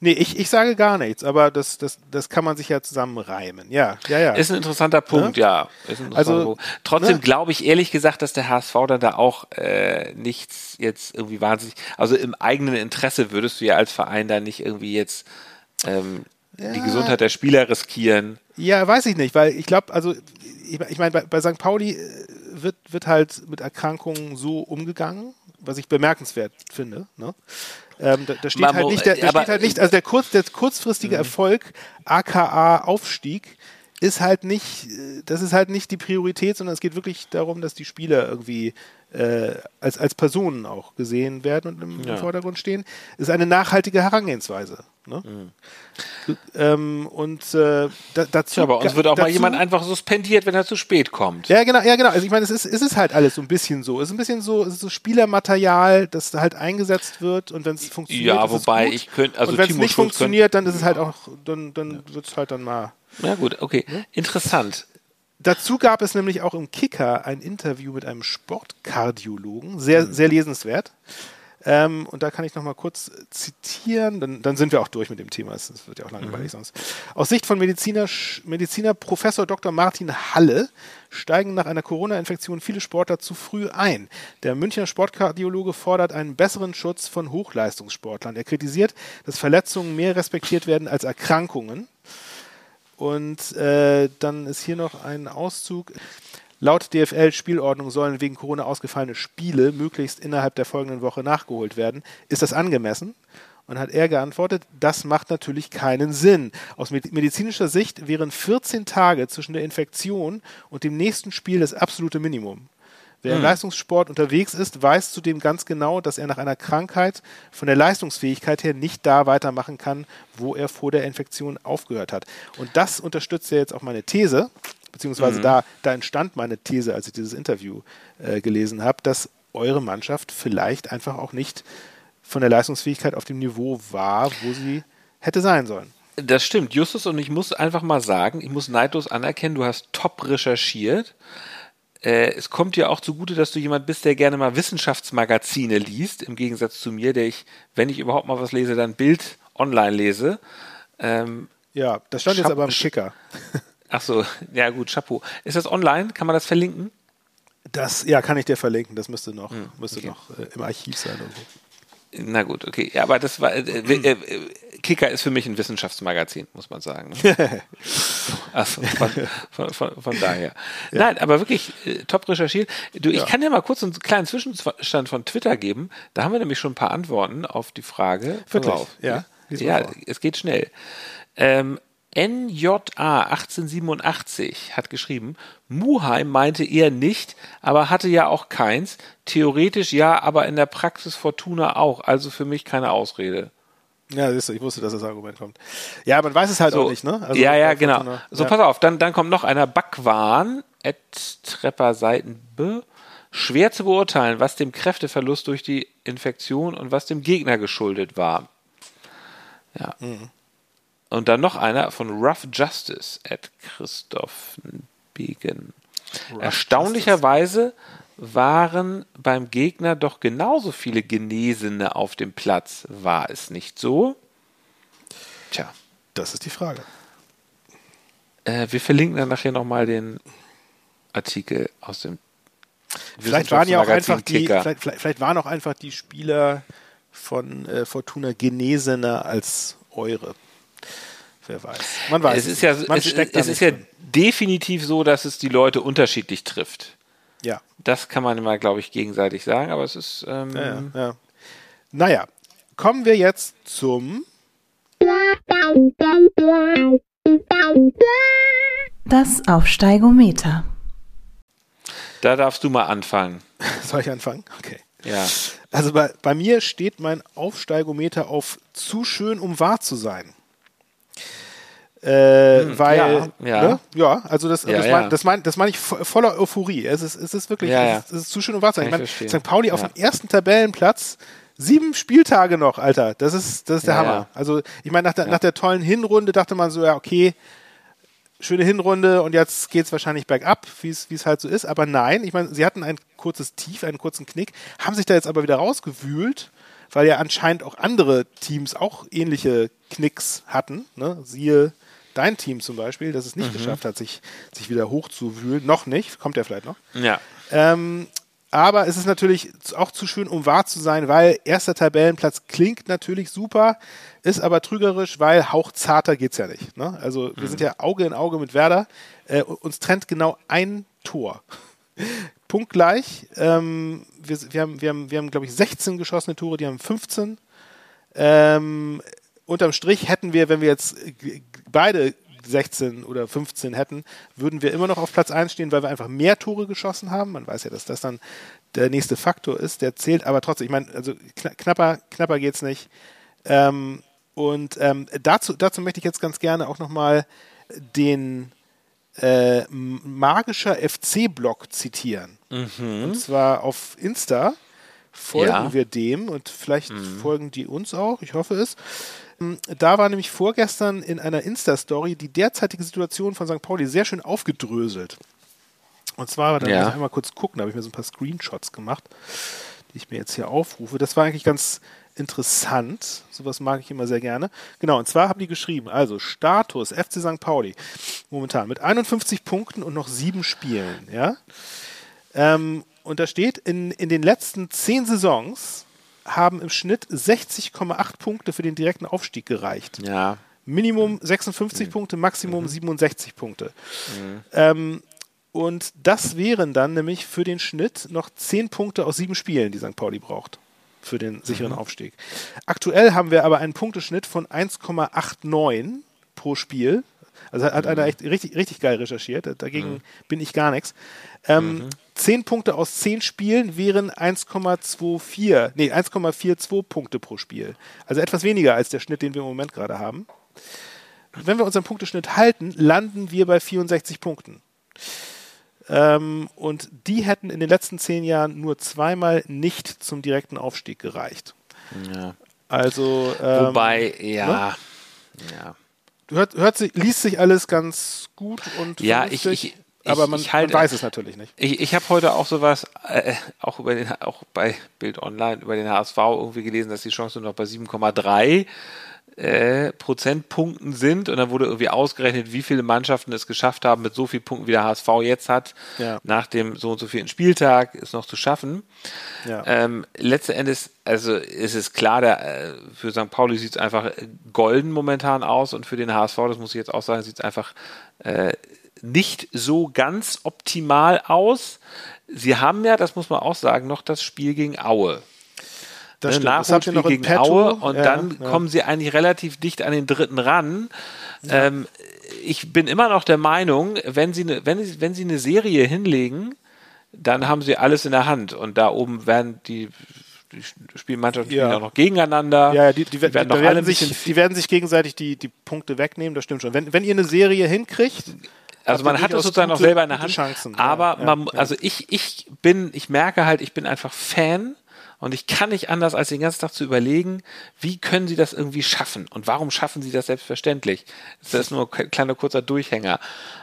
Nee, ich, ich sage gar nichts, aber das, das, das kann man sich ja zusammenreimen. Ja, ja, ja. Ist ein interessanter Punkt, ja. Ist ein interessanter Also, Punkt. Trotzdem ne? glaube ich ehrlich gesagt, dass der HSV dann da auch äh, nichts jetzt irgendwie wahnsinnig, also im eigenen Interesse würdest du ja als Verein da nicht irgendwie jetzt ähm, die Gesundheit der Spieler riskieren. Ja, weiß ich nicht, weil ich glaube, also ich, ich meine, bei, bei St. Pauli äh, wird, wird halt mit Erkrankungen so umgegangen, was ich bemerkenswert finde. Ne? Ähm, da, da steht halt nicht, da aber- steht halt nicht, also der, kurz, der kurzfristige Erfolg, aka Aufstieg, ist halt nicht, äh, das ist halt nicht die Priorität, sondern es geht wirklich darum, dass die Spieler irgendwie äh, als, als Personen auch gesehen werden und im, Ja. Vordergrund stehen. Ist eine nachhaltige Herangehensweise. Ne? Ähm, und äh, da, dazu Tja, bei uns wird auch mal dazu- jemand einfach suspendiert, wenn er zu spät kommt. ja, genau, ja, genau. Also ich meine, es ist, es ist halt alles so ein bisschen so. Es ist ein bisschen so, es ist so Spielermaterial, das halt eingesetzt wird und wenn es funktioniert. Ja, es wobei ich könnte, also und wenn es nicht funktioniert, dann ist es halt auch, dann, dann wird es halt dann mal. Ja gut, okay. Interessant. Dazu gab es nämlich auch im Kicker ein Interview mit einem Sportkardiologen, sehr, sehr lesenswert. Ähm, und da kann ich noch mal kurz zitieren, dann, dann sind wir auch durch mit dem Thema. Es wird ja auch langweilig sonst. Aus Sicht von Mediziner, Mediziner Professor Dr. Martin Halle steigen nach einer Corona-Infektion viele Sportler zu früh ein. Der Münchner Sportkardiologe fordert einen besseren Schutz von Hochleistungssportlern. Er kritisiert, dass Verletzungen mehr respektiert werden als Erkrankungen. Und äh, dann ist hier noch ein Auszug. Laut DFL-Spielordnung sollen wegen Corona ausgefallene Spiele möglichst innerhalb der folgenden Woche nachgeholt werden. Ist das angemessen? Und hat er geantwortet, das macht natürlich keinen Sinn. Aus med- medizinischer Sicht wären 14 Tage zwischen der Infektion und dem nächsten Spiel das absolute Minimum. Wer im Leistungssport unterwegs ist, weiß zudem ganz genau, dass er nach einer Krankheit von der Leistungsfähigkeit her nicht da weitermachen kann, wo er vor der Infektion aufgehört hat. Und das unterstützt ja jetzt auch meine These, beziehungsweise da, da entstand meine These, als ich dieses Interview äh, gelesen habe, dass eure Mannschaft vielleicht einfach auch nicht von der Leistungsfähigkeit auf dem Niveau war, wo sie hätte sein sollen. Das stimmt, Justus, und ich muss einfach mal sagen, ich muss neidlos anerkennen, du hast top recherchiert. Äh, es kommt dir auch zugute, dass du jemand bist, der gerne mal Wissenschaftsmagazine liest, im Gegensatz zu mir, der ich, wenn ich überhaupt mal was lese, dann Bild online lese. Ähm, Ja, das stand jetzt Schab- aber im Kicker. ach so, ja gut, Chapeau. Ist das online? Kann man das verlinken? Das, ja, kann ich dir verlinken. Das müsste noch, müsste okay. noch äh, im Archiv sein. Irgendwo. Na gut, okay. Ja, aber das war. Äh, äh, äh, Kicker ist für mich ein Wissenschaftsmagazin, muss man sagen. also von, von, von, von daher. Ja. Nein, aber wirklich äh, top recherchiert. Du, ich ja. kann dir mal kurz einen kleinen Zwischenstand von Twitter geben. Da haben wir nämlich schon ein paar Antworten auf die Frage. Wirklich? Auf. Ja. Ja, es geht schnell. Ähm, NJA 1887 hat geschrieben, Muheim meinte eher nicht, aber hatte ja auch keins. Theoretisch ja, aber in der Praxis Fortuna auch. Also für mich keine Ausrede. Ja, ich wusste, dass das Argument kommt. Ja, man weiß es halt so, auch nicht, ne? Also ja, ja, genau. Fortuna, so, ja. pass auf, dann, dann kommt noch einer Backwahn, at Trepper Seiten B. Schwer zu beurteilen, was dem Kräfteverlust durch die Infektion und was dem Gegner geschuldet war. Ja. Mhm. Und dann noch einer von Rough Justice at Christoph Begen. Erstaunlicherweise waren beim Gegner doch genauso viele Genesene auf dem Platz. War es nicht so? Tja. Das ist die Frage. Äh, wir verlinken dann nachher nochmal den Artikel aus dem Vielleicht waren ja auch einfach die, vielleicht, vielleicht, vielleicht, waren auch einfach die Spieler von äh, Fortuna genesener als eure. Wer weiß. Man weiß. Es ist ja, Man es, es ist ja definitiv so, dass es die Leute unterschiedlich trifft. Ja. Das kann man immer, glaube ich, gegenseitig sagen, aber es ist. Ähm ja, ja, ja. Naja, kommen wir jetzt zum. Das Aufsteigometer. Da darfst du mal anfangen. Soll ich anfangen? Okay. Ja. Also bei, bei mir steht mein Aufsteigometer auf zu schön, um wahr zu sein. Äh, hm, weil, ja, ja. Ne? ja also das, ja, das, mein, das, mein, das meine ich voller Euphorie. Es ist, es ist wirklich, es ist, es, ist, zu schön um wahr zu sein. Ich meine, St. Pauli auf dem ersten Tabellenplatz, sieben Spieltage noch, Alter. Das ist, das ist der Hammer. Also ich meine, nach der, nach der tollen Hinrunde dachte man so, ja, okay, schöne Hinrunde und jetzt geht es wahrscheinlich bergab, wie es halt so ist. Aber nein, ich meine, sie hatten ein kurzes Tief, einen kurzen Knick, haben sich da jetzt aber wieder rausgewühlt, weil ja anscheinend auch andere Teams auch ähnliche Knicks hatten. Ne? Siehe dein Team zum Beispiel, das es nicht mhm. geschafft hat, sich, sich wieder hochzuwühlen. Noch nicht, kommt ja vielleicht noch. Ja. Ähm, aber es ist natürlich auch zu schön, um wahr zu sein, weil erster Tabellenplatz klingt natürlich super, ist aber trügerisch, weil hauchzarter geht es ja nicht. Ne? Also wir mhm. sind ja Auge in Auge mit Werder. Äh, uns trennt genau ein Tor. Punktgleich. Ähm, wir, wir, haben, wir haben, wir haben glaube ich, 16 geschossene Tore, die haben 15. Ähm, unterm Strich hätten wir, wenn wir jetzt beide 16 oder 15 hätten, würden wir immer noch auf Platz 1 stehen, weil wir einfach mehr Tore geschossen haben. Man weiß ja, dass das dann der nächste Faktor ist, der zählt, aber trotzdem, ich meine, also knapper, knapper es nicht. Ähm, und ähm, dazu, dazu möchte ich jetzt ganz gerne auch nochmal den äh, Magischer FC-Blog zitieren. Mhm. Und zwar auf Insta folgen ja. wir dem und vielleicht mhm. folgen die uns auch, ich hoffe es. Ähm, da war nämlich vorgestern in einer Insta-Story die derzeitige Situation von St. Pauli sehr schön aufgedröselt. Und zwar, da ja. muss ich einmal kurz gucken, da habe ich mir so ein paar Screenshots gemacht, die ich mir jetzt hier aufrufe. Das war eigentlich ganz interessant. Sowas mag ich immer sehr gerne. Genau, und zwar haben die geschrieben, also Status FC St. Pauli momentan mit 51 Punkten und noch sieben Spielen. Ja? Ähm, und da steht, in, in den letzten zehn Saisons haben im Schnitt 60,8 Punkte für den direkten Aufstieg gereicht. Ja. Minimum 56 mhm. Punkte, Maximum mhm. 67 Punkte. Mhm. Ähm, und das wären dann nämlich für den Schnitt noch 10 Punkte aus sieben Spielen, die St. Pauli braucht für den sicheren mhm. Aufstieg. Aktuell haben wir aber einen Punkteschnitt von 1,89 pro Spiel. Also hat, einer mhm. echt richtig, richtig geil recherchiert. Dagegen mhm. bin ich gar nichts. Ähm, mhm. 10 Punkte aus 10 Spielen wären 1,24, nee, 1,42 Punkte pro Spiel. Also etwas weniger als der Schnitt, den wir im Moment gerade haben. Wenn wir unseren Punkteschnitt halten, landen wir bei 64 Punkten. Ähm, und die hätten in den letzten zehn Jahren nur zweimal nicht zum direkten Aufstieg gereicht. Ja. Also. Ähm, Wobei, ja. Ne? ja. Hört, hört sich, liest sich alles ganz gut und ja, ich, ich, aber man, ich halt, man, weiß es natürlich nicht. Ich, ich habe heute auch sowas, äh, auch über den, auch bei Bild Online über den HSV irgendwie gelesen, dass die Chance noch bei 7,3 äh, Prozentpunkten sind und dann wurde irgendwie ausgerechnet, wie viele Mannschaften es geschafft haben, mit so vielen Punkten wie der HSV jetzt hat, Ja. nach dem so und so vielen Spieltag es noch zu schaffen. Ja. Ähm, letzten Endes, also ist es klar, der, äh, für St. Pauli sieht es einfach golden momentan aus und für den HSV, das muss ich jetzt auch sagen, sieht es einfach äh, nicht so ganz optimal aus. Sie haben ja, das muss man auch sagen, noch das Spiel gegen Aue. Das Ne, Nachholspiel gegen. Aue und Ja, dann ja. kommen sie eigentlich relativ dicht an den dritten ran. Ähm, ich bin immer noch der Meinung, wenn sie, ne, wenn, wenn sie eine Serie hinlegen, dann haben sie alles in der Hand und da oben werden die, die Spielmannschaften Ja. spielen auch noch gegeneinander. Ja, ja, die, die, die, werden alle werden sich, die werden sich gegenseitig die, die Punkte wegnehmen, das stimmt schon. Wenn, wenn ihr eine Serie hinkriegt, Also man hat durchaus sozusagen noch gute- selber in der Hand. Chancen. Aber ja, man, ja, also ich, ich bin, ich merke halt, ich bin einfach Fan und ich kann nicht anders, als den ganzen Tag zu überlegen, wie können sie das irgendwie schaffen und warum schaffen sie das selbstverständlich? Das ist nur ein kleiner kurzer Durchhänger.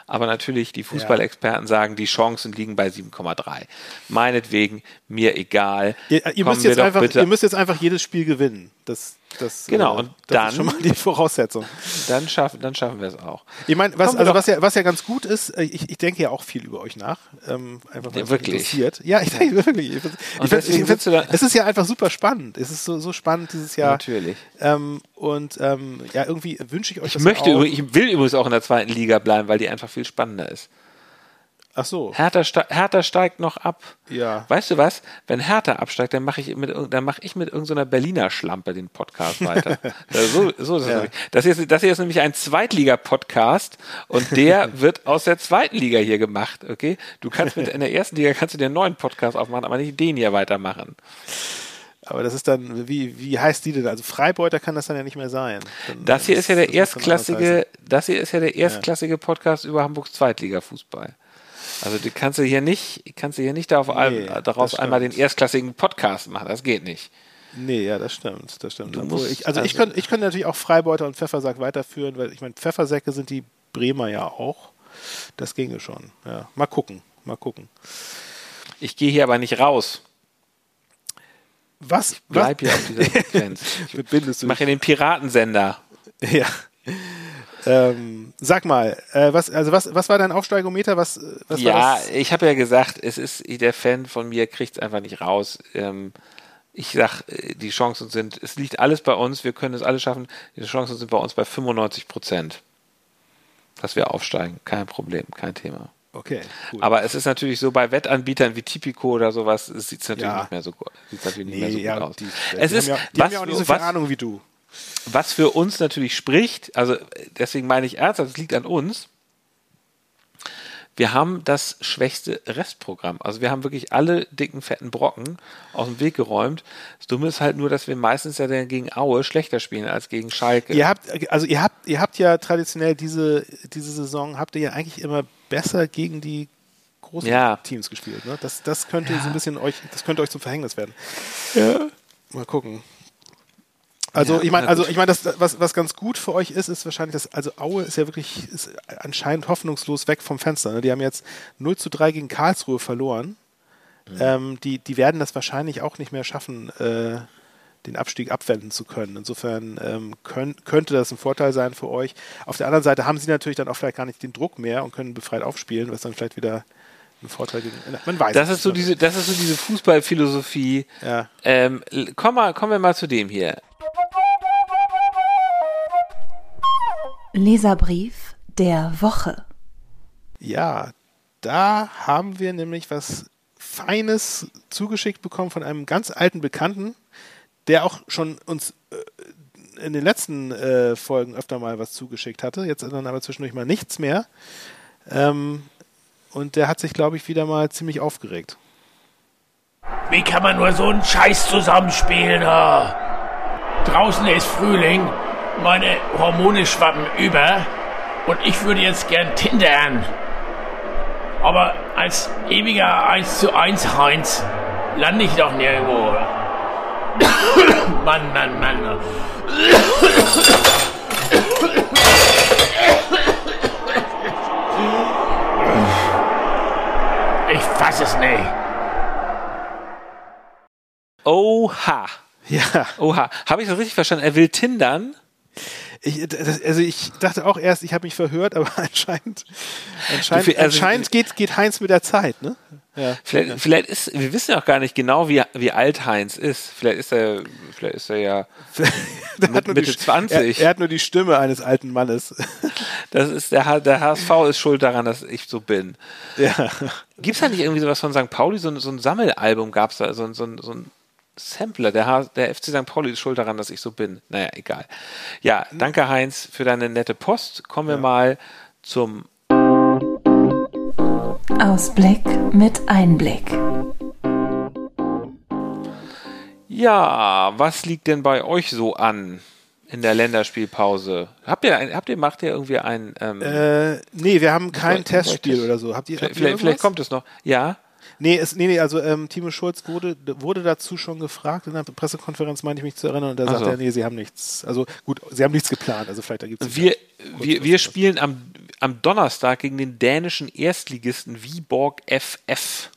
Aber natürlich, die Fußballexperten sagen, die Chancen liegen bei 7,3. Meinetwegen, mir egal. Ihr, ihr, müsst jetzt einfach, bitte- ihr müsst jetzt einfach jedes Spiel gewinnen. Das, das, Genau, äh, und das dann- ist schon mal die Voraussetzung. dann schaffen, dann schaffen wir es auch. Ich meine, was, also was, ja, was ja ganz gut ist, äh, ich, ich denke ja auch viel über euch nach. Ähm, einfach weil Ja, wirklich? interessiert. Ja, ich denke wirklich. Ich, ich, ich, find's- es ist ja einfach super spannend. Es ist so, so spannend dieses Jahr. Natürlich. Ähm, und ähm, ja, irgendwie wünsche ich euch Ich das möchte, auch. ich will übrigens auch in der zweiten Liga bleiben, weil die einfach viel spannender ist. Ach so. Hertha, Hertha steigt noch ab. Ja. Weißt du was? Wenn Hertha absteigt, dann mache ich mit, dann mache ich mit irgendeiner Berliner Schlampe den Podcast weiter. so, so ist Ja. Das hier, ist, das hier ist nämlich ein Zweitliga-Podcast und der wird aus der zweiten Liga hier gemacht. Okay? Du kannst mit in der ersten Liga kannst du dir einen neuen Podcast aufmachen, aber nicht den hier weitermachen. Aber das ist dann, wie, wie heißt die denn? Also Freibeuter kann das dann ja nicht mehr sein. Dann, Das hier ist ja der das erstklassige, das hier ist ja der erstklassige Podcast über Hamburgs Zweitliga-Fußball. Also du kannst du hier nicht, kannst du hier nicht darauf, Nee, daraus das einmal den erstklassigen Podcast machen. Das geht nicht. Nee, ja, das stimmt, das stimmt. Musst- ich, also, ich also- könnte ich könnte natürlich auch Freibeuter und Pfeffersack weiterführen, weil ich meine, Pfeffersäcke sind die Bremer ja auch. Das ginge schon. Ja. Mal gucken, mal gucken. Ich gehe hier aber nicht raus. Was? Bleib hier auf dieser Frequenz. Ich mache hier den Piratensender. Ja. Ähm, sag mal, äh, was, also was, was war dein Aufsteigometer? Was, was war Ja, ich habe ja gesagt, es ist der Fan von mir kriegt es einfach nicht raus. Ähm, ich sag, äh, die Chancen sind, es liegt alles bei uns, wir können es alles schaffen. Die Chancen sind bei uns bei 95 Prozent, dass wir aufsteigen. Kein Problem, kein Thema. Okay, gut. Aber es ist natürlich so, bei Wettanbietern wie Tipico oder sowas, sieht es natürlich Ja. nicht mehr so gut, sieht's natürlich nicht nee, mehr so gut ja, aus. die, es die ist, haben ja, die was, haben ja auch nicht so viel was, Ahnung wie du. was für uns natürlich spricht, also deswegen meine ich ernsthaft, es liegt an uns. Wir haben das schwächste Restprogramm. Also wir haben wirklich alle dicken, fetten Brocken aus dem Weg geräumt. Das Dumme ist halt nur, dass wir meistens ja dann gegen Aue schlechter spielen als gegen Schalke. Ihr habt, also ihr habt, ihr habt ja traditionell diese, diese Saison, habt ihr ja eigentlich immer besser gegen die großen Ja. Teams gespielt. Ne? Das, das könnte so ein bisschen euch, das könnte euch zum Verhängnis werden. Ja. Mal gucken. Also Ja, ich meine, also ich meine, das, was, was ganz gut für euch ist, ist wahrscheinlich, dass, also Aue ist ja wirklich ist anscheinend hoffnungslos weg vom Fenster. Ne? Die haben jetzt 0 zu 3 gegen Karlsruhe verloren. Mhm. Ähm, die, die werden das wahrscheinlich auch nicht mehr schaffen, äh, den Abstieg abwenden zu können. Insofern ähm, können, könnte das ein Vorteil sein für euch. Auf der anderen Seite haben sie natürlich dann auch vielleicht gar nicht den Druck mehr und können befreit aufspielen, was dann vielleicht wieder ein Vorteil gegen. Man weiß Das ist so nicht. diese, das ist so diese Fußballphilosophie. Ja. Ähm, komm mal, kommen wir mal zu dem hier. Leserbrief der Woche. Ja, da haben wir nämlich was Feines zugeschickt bekommen von einem ganz alten Bekannten, der auch schon uns äh, in den letzten äh, Folgen öfter mal was zugeschickt hatte. Jetzt dann aber zwischendurch mal nichts mehr. Ähm, und der hat sich, glaube ich, wieder mal ziemlich aufgeregt. Wie kann man nur so einen Scheiß zusammenspielen? Oh. Draußen ist Frühling, meine Hormone schwappen über und ich würde jetzt gern tindern. Aber als ewiger 1 zu 1 Heinz lande ich doch nirgendwo. Mann, Mann, Mann. Ich fass es nicht. Oha. Ja, Oha. Habe ich das richtig verstanden? Er will tindern? Ich, das, also ich dachte auch erst, ich habe mich verhört, aber anscheinend, anscheinend, also- anscheinend geht, geht Heinz mit der Zeit, ne? Ja. Vielleicht, vielleicht ist, wir wissen ja auch gar nicht genau, wie, wie alt Heinz ist. Vielleicht ist er, vielleicht ist er ja mit Mitte die, 20. Er, er hat nur die Stimme eines alten Mannes. Das ist der, der HSV ist schuld daran, dass ich so bin. ja. Gibt es da nicht irgendwie sowas von St. Pauli? So, ein- so ein Sammelalbum gab es da, so, so, so ein Sampler. Der, der FC St. Pauli ist schuld daran, dass ich so bin. Naja, egal. Ja, danke Heinz für deine nette Post. Kommen wir mal zum Ausblick mit Einblick. Ja, was liegt denn bei euch so an in der Länderspielpause? Habt ihr, ein, habt ihr macht ihr irgendwie ein ähm, Äh, nee, wir haben kein Testspiel oder so. Habt ihr, habt vielleicht, ihr vielleicht, kommt es noch. Ja, Nee, es, nee, nee, also ähm, Timo Schulz wurde, wurde dazu schon gefragt in der Pressekonferenz, meine ich mich zu erinnern, und da Ach sagte so. er, nee, sie haben nichts, also gut, sie haben nichts geplant, also vielleicht da gibt es wir, wir, wir spielen am, am Donnerstag gegen den dänischen Erstligisten Viborg FF.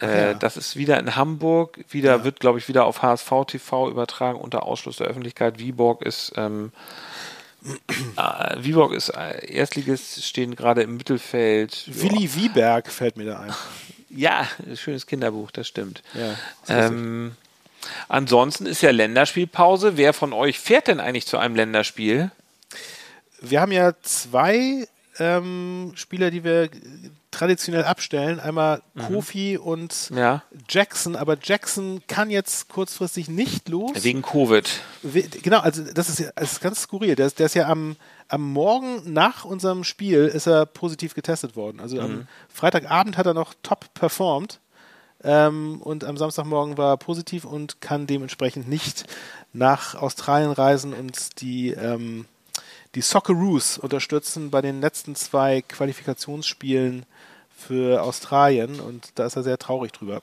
Äh, ja. Das ist wieder in Hamburg, wieder wird, glaube ich, wieder auf HSV TV übertragen unter Ausschluss der Öffentlichkeit. Viborg ist ähm, äh, Viborg ist äh, Erstligist, stehen gerade im Mittelfeld. Willi Wieberg fällt mir da ein. Ja, schönes Kinderbuch, das stimmt. Ja, das. Ähm, ansonsten ist ja Länderspielpause. Wer von euch fährt denn eigentlich zu einem Länderspiel? Wir haben ja zwei ähm, Spieler, die wir traditionell abstellen. Einmal Kofi und Mhm. Ja. Jackson, aber Jackson kann jetzt kurzfristig nicht los. Wegen Covid. We- Genau, also das ist das ist ganz skurril. Der, ist- der ist ja am, am Morgen nach unserem Spiel ist er positiv getestet worden. Also Mhm. am Freitagabend hat er noch top performt ähm, und am Samstagmorgen war er positiv und kann dementsprechend nicht nach Australien reisen und die, ähm, die Socceroos unterstützen bei den letzten zwei Qualifikationsspielen für Australien und da ist er sehr traurig drüber.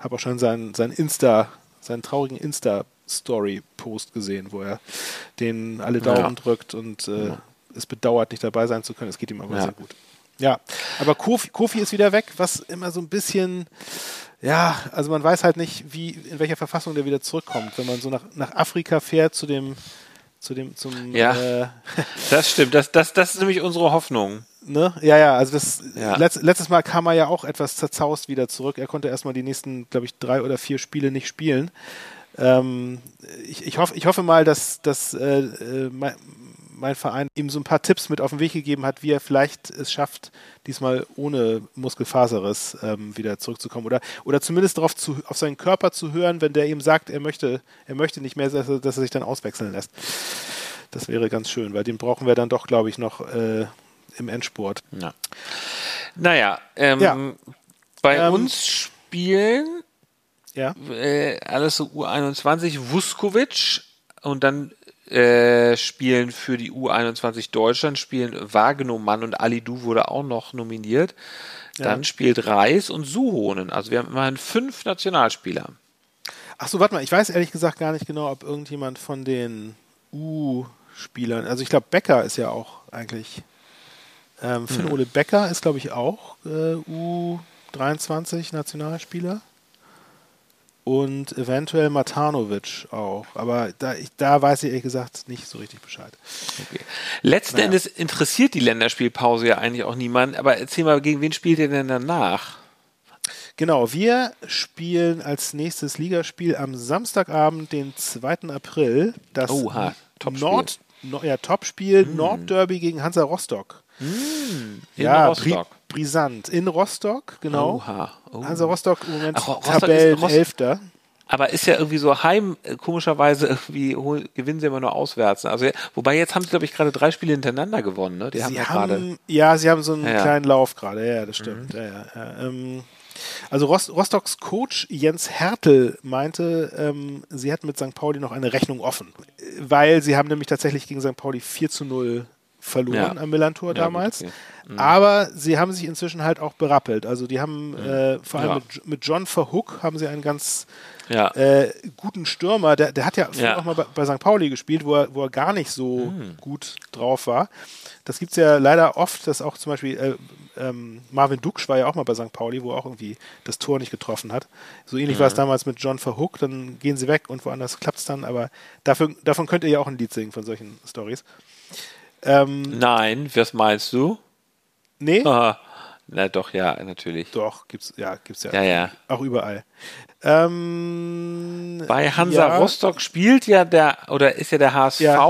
Habe auch schon seinen, seinen Insta, seinen traurigen Insta-Story-Post gesehen, wo er den alle Daumen Ja. drückt und äh, es bedauert, nicht dabei sein zu können. Es geht ihm aber Ja. sehr gut. Ja, aber Kofi, Kofi ist wieder weg, was immer so ein bisschen, ja, also man weiß halt nicht, wie, in welcher Verfassung der wieder zurückkommt, wenn man so nach, nach Afrika fährt zu dem, zu dem, zum, Ja. äh, Das stimmt. Das, das, das ist nämlich unsere Hoffnung. Ne? Ja, ja, also das Ja. Letz, letztes Mal kam er ja auch etwas zerzaust wieder zurück. Er konnte erstmal die nächsten, glaube ich, drei oder vier Spiele nicht spielen. Ähm, ich, ich, hoffe, ich hoffe mal, dass, dass äh, äh, mein, Verein ihm so ein paar Tipps mit auf den Weg gegeben hat, wie er vielleicht es schafft, diesmal ohne Muskelfaserriss ähm, wieder zurückzukommen. Oder, oder zumindest darauf zu, auf seinen Körper zu hören, wenn der ihm sagt, er möchte, er möchte nicht mehr, dass er, dass er sich dann auswechseln lässt. Das wäre ganz schön, weil den brauchen wir dann doch, glaube ich, noch äh, im Endspurt. Ja. Naja, ähm, Ja. bei Ähm, uns spielen Ja. äh, alles so U21 Vuskovic und dann äh, spielen für die U21 Deutschland spielen Wagenow und Ali Du wurde auch noch nominiert. Dann spielt Reis und Suhonen. Also wir haben immerhin fünf Nationalspieler. Ach so, warte mal, ich weiß ehrlich gesagt gar nicht genau, ob irgendjemand von den U-Spielern, also ich glaube, Becker ist ja auch eigentlich, ähm, Finn-Ole Becker ist, glaube ich, auch äh, U23 Nationalspieler. Und eventuell Matanovic auch. Aber da, ich, da weiß ich ehrlich gesagt nicht so richtig Bescheid. Okay. Letzten Endes interessiert die Länderspielpause ja eigentlich auch niemand. Aber erzähl mal, gegen wen spielt ihr denn danach? Genau, wir spielen als nächstes Ligaspiel am Samstagabend, den 2. April, das Oha, Topspiel. Nord, no, ja, Topspiel Nordderby gegen Hansa Rostock. In ja, Rostock. Bri brisant. In Rostock, genau. Oha. Oh. Hansa Rostock im Moment Ach, Rostock ist- Tabellenelfter. Aber ist ja irgendwie so heim, äh, komischerweise irgendwie hol, gewinnen sie immer nur auswärts. Also, wobei jetzt haben sie, glaube ich, gerade drei Spiele hintereinander gewonnen. Ne? Die haben Sie gerade. haben, ja, sie haben so einen Ja, Mhm. ja. kleinen Lauf gerade, ja, das stimmt. Ja, ja. Ähm, also Rost Rostocks Coach Jens Hertel meinte, ähm, sie hätten mit St. Pauli noch eine Rechnung offen, weil sie haben nämlich tatsächlich gegen St. Pauli 4 zu 0 verloren Ja. am Millantor Ja, damals. gut, okay. Aber sie haben sich inzwischen halt auch berappelt. Also die haben äh, vor allem Ja. mit, mit John Verhook haben sie einen ganz äh, guten Stürmer. Der, der hat ja auch mal bei, bei St. Pauli gespielt, wo er, wo er gar nicht so gut drauf war. Das gibt es ja leider oft, dass auch zum Beispiel äh, ähm, Marvin Duksch war ja auch mal bei St. Pauli, wo er auch irgendwie das Tor nicht getroffen hat. So ähnlich war es damals mit John Verhook, dann gehen sie weg und woanders klappt es dann, aber dafür, davon könnt ihr ja auch ein Lied singen von solchen Stories. Ähm, Nein, was meinst du? nee? Ah, na doch, ja, natürlich. Doch, gibt's, ja, gibt's ja, Ja, ja. auch überall. Ähm, Bei Hansa ja, Rostock spielt ja der, oder ist ja der HSV, Ja.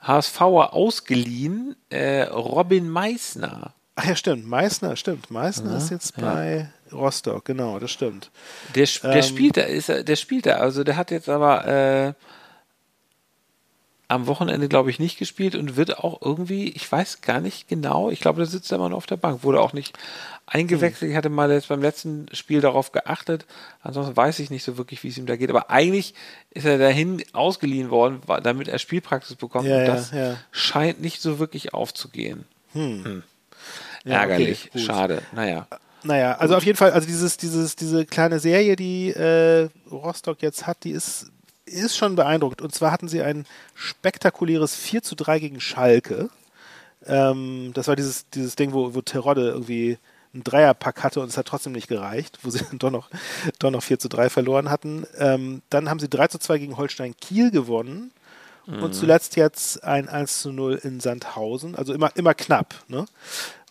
HSVer ausgeliehen, äh, Robin Meissner. Ach ja, stimmt. Meißner, stimmt. Meißner ist jetzt bei Rostock, genau, das stimmt. Der, der Ähm. spielt da, ist, er- der spielt da, also der hat jetzt aber äh, am Wochenende, glaube ich, nicht gespielt und wird auch irgendwie, ich weiß gar nicht genau, ich glaube, der sitzt da immer noch auf der Bank, wurde auch nicht eingewechselt. Ich hatte mal jetzt beim letzten Spiel darauf geachtet, ansonsten weiß ich nicht so wirklich, wie es ihm da geht, aber eigentlich ist er dahin ausgeliehen worden, damit er Spielpraxis bekommt Ja, und ja, das ja. scheint nicht so wirklich aufzugehen. Hm. Ja, Ärgerlich, okay, schade, naja. Naja, also auf jeden Fall, also dieses, dieses, diese kleine Serie, die äh, Rostock jetzt hat, die ist, ist schon beeindruckend. Und zwar hatten sie ein spektakuläres 4 zu 3 gegen Schalke. Ähm, das war dieses, dieses Ding, wo, wo Terodde irgendwie einen Dreierpack hatte und es hat trotzdem nicht gereicht, wo sie dann doch noch, doch noch 4 zu 3 verloren hatten. Ähm, dann haben sie 3 zu 2 gegen Holstein Kiel gewonnen. Und zuletzt jetzt ein 1 zu 0 in Sandhausen. Also immer, immer knapp. Ne?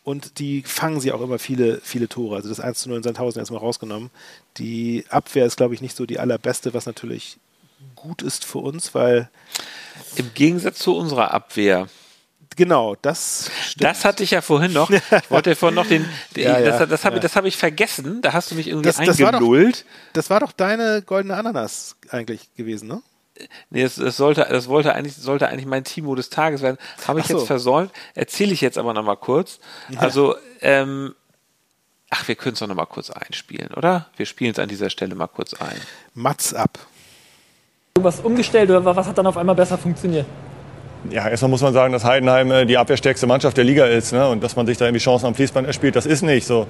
Und die fangen sie auch immer viele, viele Tore. Also das 1 zu 0 in Sandhausen erstmal rausgenommen. Die Abwehr ist, glaube ich, nicht so die allerbeste, was natürlich gut ist für uns, weil Im Gegensatz zu unserer Abwehr. genau, das stimmt. Das hatte ich ja vorhin noch. Ich wollte ja vorhin noch den. den Ja, ja, das das habe ja. hab ich vergessen. Da hast du mich irgendwie Das- das war doch- eingelullt. das war doch deine goldene Ananas eigentlich gewesen, ne? Nee, das, das, sollte, das wollte eigentlich, sollte eigentlich mein Timo des Tages werden. Habe ich so. jetzt versäumt. Erzähle ich jetzt aber nochmal kurz. Also, ähm, ach, wir können es doch nochmal kurz einspielen, oder? Wir spielen es an dieser Stelle mal kurz ein. Mats ab. Irgendwas umgestellt oder was hat dann auf einmal besser funktioniert? Ja, erstmal muss man sagen, dass Heidenheim äh, die abwehrstärkste Mannschaft der Liga ist. Ne? Und dass man sich da irgendwie Chancen am Fließband erspielt, das ist nicht so.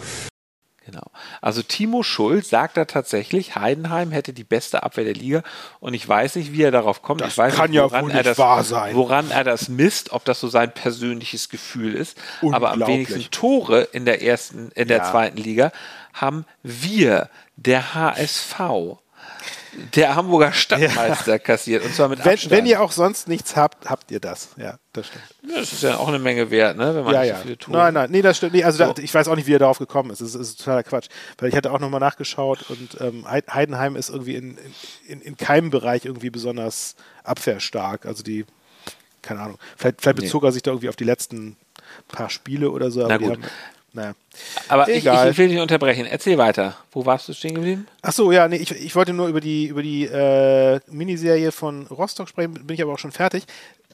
Genau. Also Timo Schulz sagt da tatsächlich, Heidenheim hätte die beste Abwehr der Liga und ich weiß nicht, wie er darauf kommt. Das ich weiß kann nicht, ja woran wohl er nicht das, wahr sein. Woran er das misst, ob das so sein persönliches Gefühl ist. Aber am wenigsten Tore in der ersten, in der Ja. zweiten Liga haben wir, der HSV, der Hamburger Stadtmeister kassiert und zwar mit Wenn, Abstand. wenn ihr auch sonst nichts habt, habt ihr das. Ja, das stimmt. das ist ja auch eine Menge wert, ne? Wenn man Ja, nicht ja. so viele Tore. Nein, nein, nee, das stimmt. Nee, also So. da, ich weiß auch nicht, wie er darauf gekommen ist. Das ist, ist totaler Quatsch. Weil ich hatte auch nochmal nachgeschaut und ähm, Heid- Heidenheim ist irgendwie in, in, in keinem Bereich irgendwie besonders abwehrstark. Also die, keine Ahnung. Vielleicht, vielleicht Nee. bezog er sich da irgendwie auf die letzten paar Spiele oder so. Na gut. Haben, naja. Aber ich, Egal. ich will dich nicht unterbrechen. Erzähl weiter. Wo warst du stehen geblieben? Ach so, ja, nee, ich, ich wollte nur über die, über die äh, Miniserie von Rostock sprechen, bin ich aber auch schon fertig.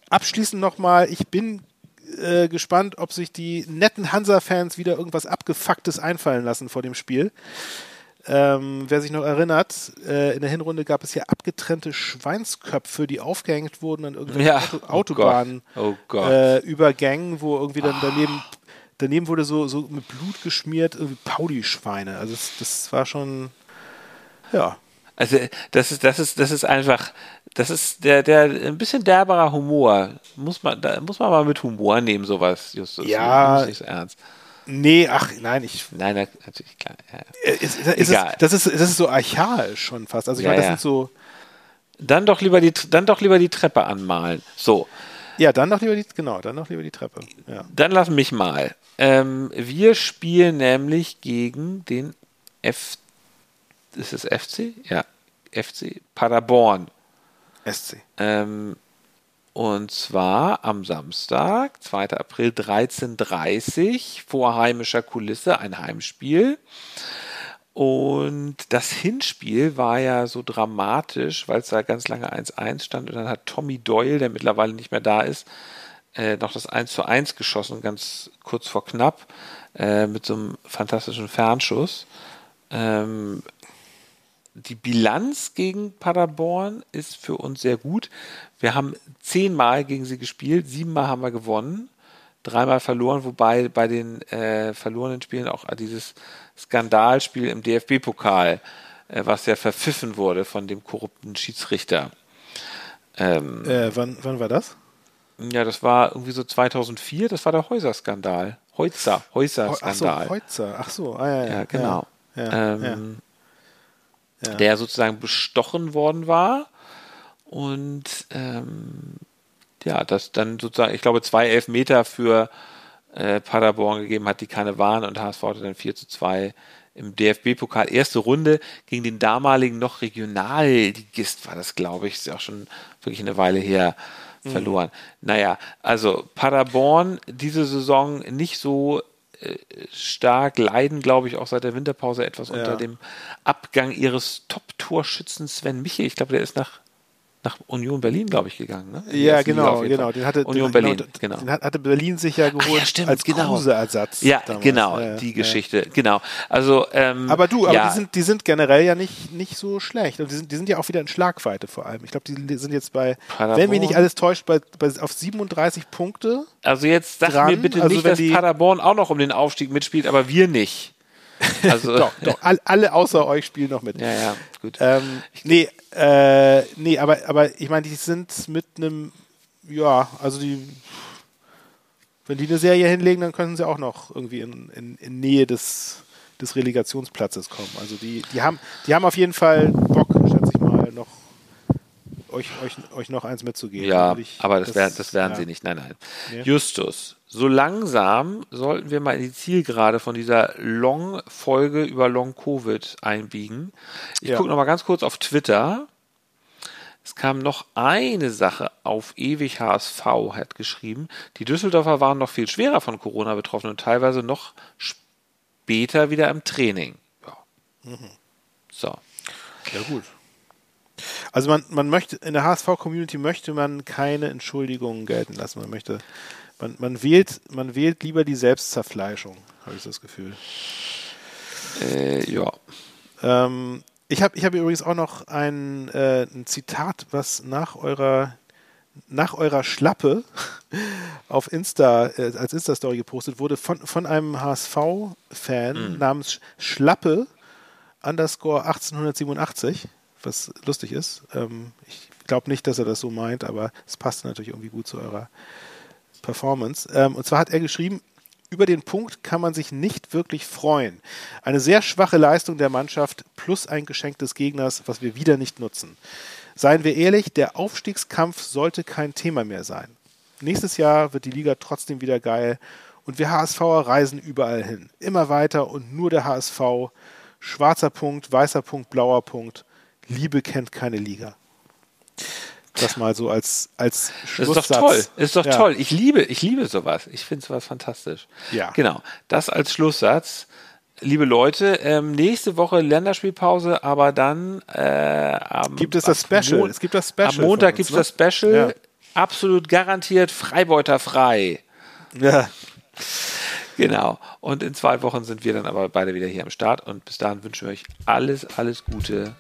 Abschließend nochmal, ich bin äh, gespannt, ob sich die netten Hansa-Fans wieder irgendwas Abgefucktes einfallen lassen vor dem Spiel. Ähm, wer sich noch erinnert, äh, in der Hinrunde gab es ja abgetrennte Schweinsköpfe, die aufgehängt wurden an irgendwelchen Ja, Auto oh oh. Äh, Übergängen, wo irgendwie dann daneben, daneben wurde so, so mit Blut geschmiert, irgendwie Pauli-Schweine. Also das, das war schon, ja. Also das ist, das ist, das ist einfach, das ist der, der ein bisschen derberer Humor. Muss man, da muss man mal mit Humor nehmen, sowas, Justus. Ja. Nicht so ernst. Nee, ach nein, ich. Nein, na- natürlich klar. Ja. äh, Ist, ist, ist Egal. es, das, ist, das ist so archaisch schon fast. Also ich Ja, meine, das sind so. Dann doch lieber die, dann doch lieber die Treppe anmalen. So, Ja, dann noch lieber die, genau, dann noch lieber die Treppe. Ja. dann lass mich mal. Ähm, wir spielen nämlich gegen den F. Ist es FC? Ja, FC Paderborn. SC. Ähm, und zwar am Samstag, 2. April 13.30 Uhr, vor heimischer Kulisse, ein Heimspiel. Und das Hinspiel war ja so dramatisch, weil es da ganz lange 1-1 stand. Und dann hat Tommy Doyle, der mittlerweile nicht mehr da ist, äh, noch das 1 zu 1 geschossen, ganz kurz vor knapp, äh, mit so einem fantastischen Fernschuss. Ähm, die Bilanz gegen Paderborn ist für uns sehr gut. Wir haben zehnmal gegen sie gespielt, siebenmal haben wir gewonnen, dreimal verloren, wobei bei den äh, verlorenen Spielen auch dieses Skandalspiel im DFB-Pokal, äh, was ja verpfiffen wurde von dem korrupten Schiedsrichter. Ähm, äh, wann, wann war das? Ja, das war irgendwie so 2004, das war der Häuser-Skandal. Heutzer, Häuser-Skandal. Ach so, Heutzer, ach so, ah, ja, ja, ja, genau. Ja, ähm, ja. Der sozusagen bestochen worden war und ähm, ja, das dann sozusagen, ich glaube, zwei Elfmeter für äh, Paderborn gegeben hat, die keine waren und HSV hatte dann 4 zu 2 im DFB-Pokal. Erste Runde gegen den damaligen noch Regionalligist war das, glaube ich, ist ja auch schon wirklich eine Weile her mhm. verloren. Naja, also Paderborn diese Saison nicht so äh, stark leiden, glaube ich, auch seit der Winterpause etwas ja. unter dem Abgang ihres Top-Torschützen Sven Michel. Ich glaube, der ist nach nach Union Berlin, glaube ich, gegangen. Ne? Ja, genau, genau. Den hatte, Union den, Berlin, genau. Den hatte Berlin sich ja geholt ja, stimmt, als genau. Kruse-Ersatz. Ja, damals. genau, ja, die Geschichte, genau. Also, ähm, aber du, aber ja. die, sind, die sind generell ja nicht, nicht so schlecht. Und die sind, die sind ja auch wieder in Schlagweite vor allem. Ich glaube, die sind jetzt bei, Paderborn. wenn mich nicht alles täuscht, bei, bei, auf 37 Punkte. Also jetzt sag dran. mir bitte also nicht, dass Paderborn auch noch um den Aufstieg mitspielt, aber wir nicht. Also doch, doch, alle außer euch spielen noch mit. Ja, ja, gut. Ähm, nee, äh, nee, aber, aber ich meine, die sind mit einem, ja, also die, wenn die eine Serie hinlegen, dann können sie auch noch irgendwie in, in, in Nähe des, des Relegationsplatzes kommen. Also die, die haben, die haben auf jeden Fall Bock, schätze ich mal, noch euch, euch, euch noch eins mitzugeben. Ja, ich, aber das, das, wär, das werden ja. sie nicht. Nein, nein. Nee. Justus, so langsam sollten wir mal in die Zielgerade von dieser Long-Folge über Long-Covid einbiegen. Ich ja. gucke noch mal ganz kurz auf Twitter. Es kam noch eine Sache auf ewig HSV, hat geschrieben. Die Düsseldorfer waren noch viel schwerer von Corona betroffen und teilweise noch später wieder im Training. Ja. Mhm. So. Ja, gut. Also man, man möchte, in der HSV-Community möchte man keine Entschuldigungen gelten lassen. Man möchte man, man, wählt, man wählt lieber die Selbstzerfleischung, habe ich das Gefühl. Äh, ja. Ähm, ich habe ich hab übrigens auch noch ein, äh, ein Zitat, was nach eurer nach eurer Schlappe auf Insta, äh, als Insta-Story gepostet wurde, von, von einem HSV-Fan mhm. namens Schlappe underscore 1887, was lustig ist. Ähm, ich glaube nicht, dass er das so meint, aber es passt natürlich irgendwie gut zu eurer Performance. Ähm, und zwar hat er geschrieben, über den Punkt kann man sich nicht wirklich freuen. Eine sehr schwache Leistung der Mannschaft plus ein Geschenk des Gegners, was wir wieder nicht nutzen. Seien wir ehrlich, der Aufstiegskampf sollte kein Thema mehr sein. Nächstes Jahr wird die Liga trotzdem wieder geil und wir HSVer reisen überall hin. Immer weiter und nur der HSV. Schwarzer Punkt, weißer Punkt, blauer Punkt. Liebe kennt keine Liga. Das mal so als, als Schlusssatz. Ist doch toll. Ist doch ja. toll. Ich liebe, ich liebe sowas. Ich finde sowas fantastisch. Ja. Genau. Das als Schlusssatz. Liebe Leute, ähm, nächste Woche Länderspielpause, aber dann äh, am, gibt es das Special. Mon es gibt das Special. Am Montag gibt es ne? das Special. Ja. Absolut garantiert Freibeuter frei. Ja. Genau. Und in zwei Wochen sind wir dann aber beide wieder hier am Start. Und bis dahin wünschen wir euch alles, alles Gute.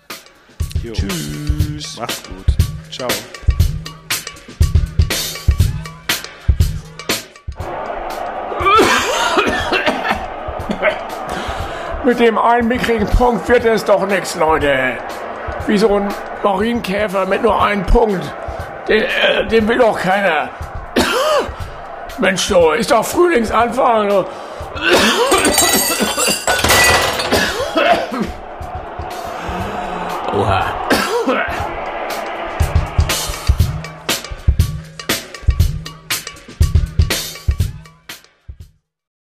Jo. Tschüss. Macht's gut. Ciao. Mit dem einen mickrigen Punkt wird es doch nichts, Leute. Wie so ein Marienkäfer mit nur einem Punkt. Den, äh, den will doch keiner. Mensch, du, ist doch Frühlingsanfang.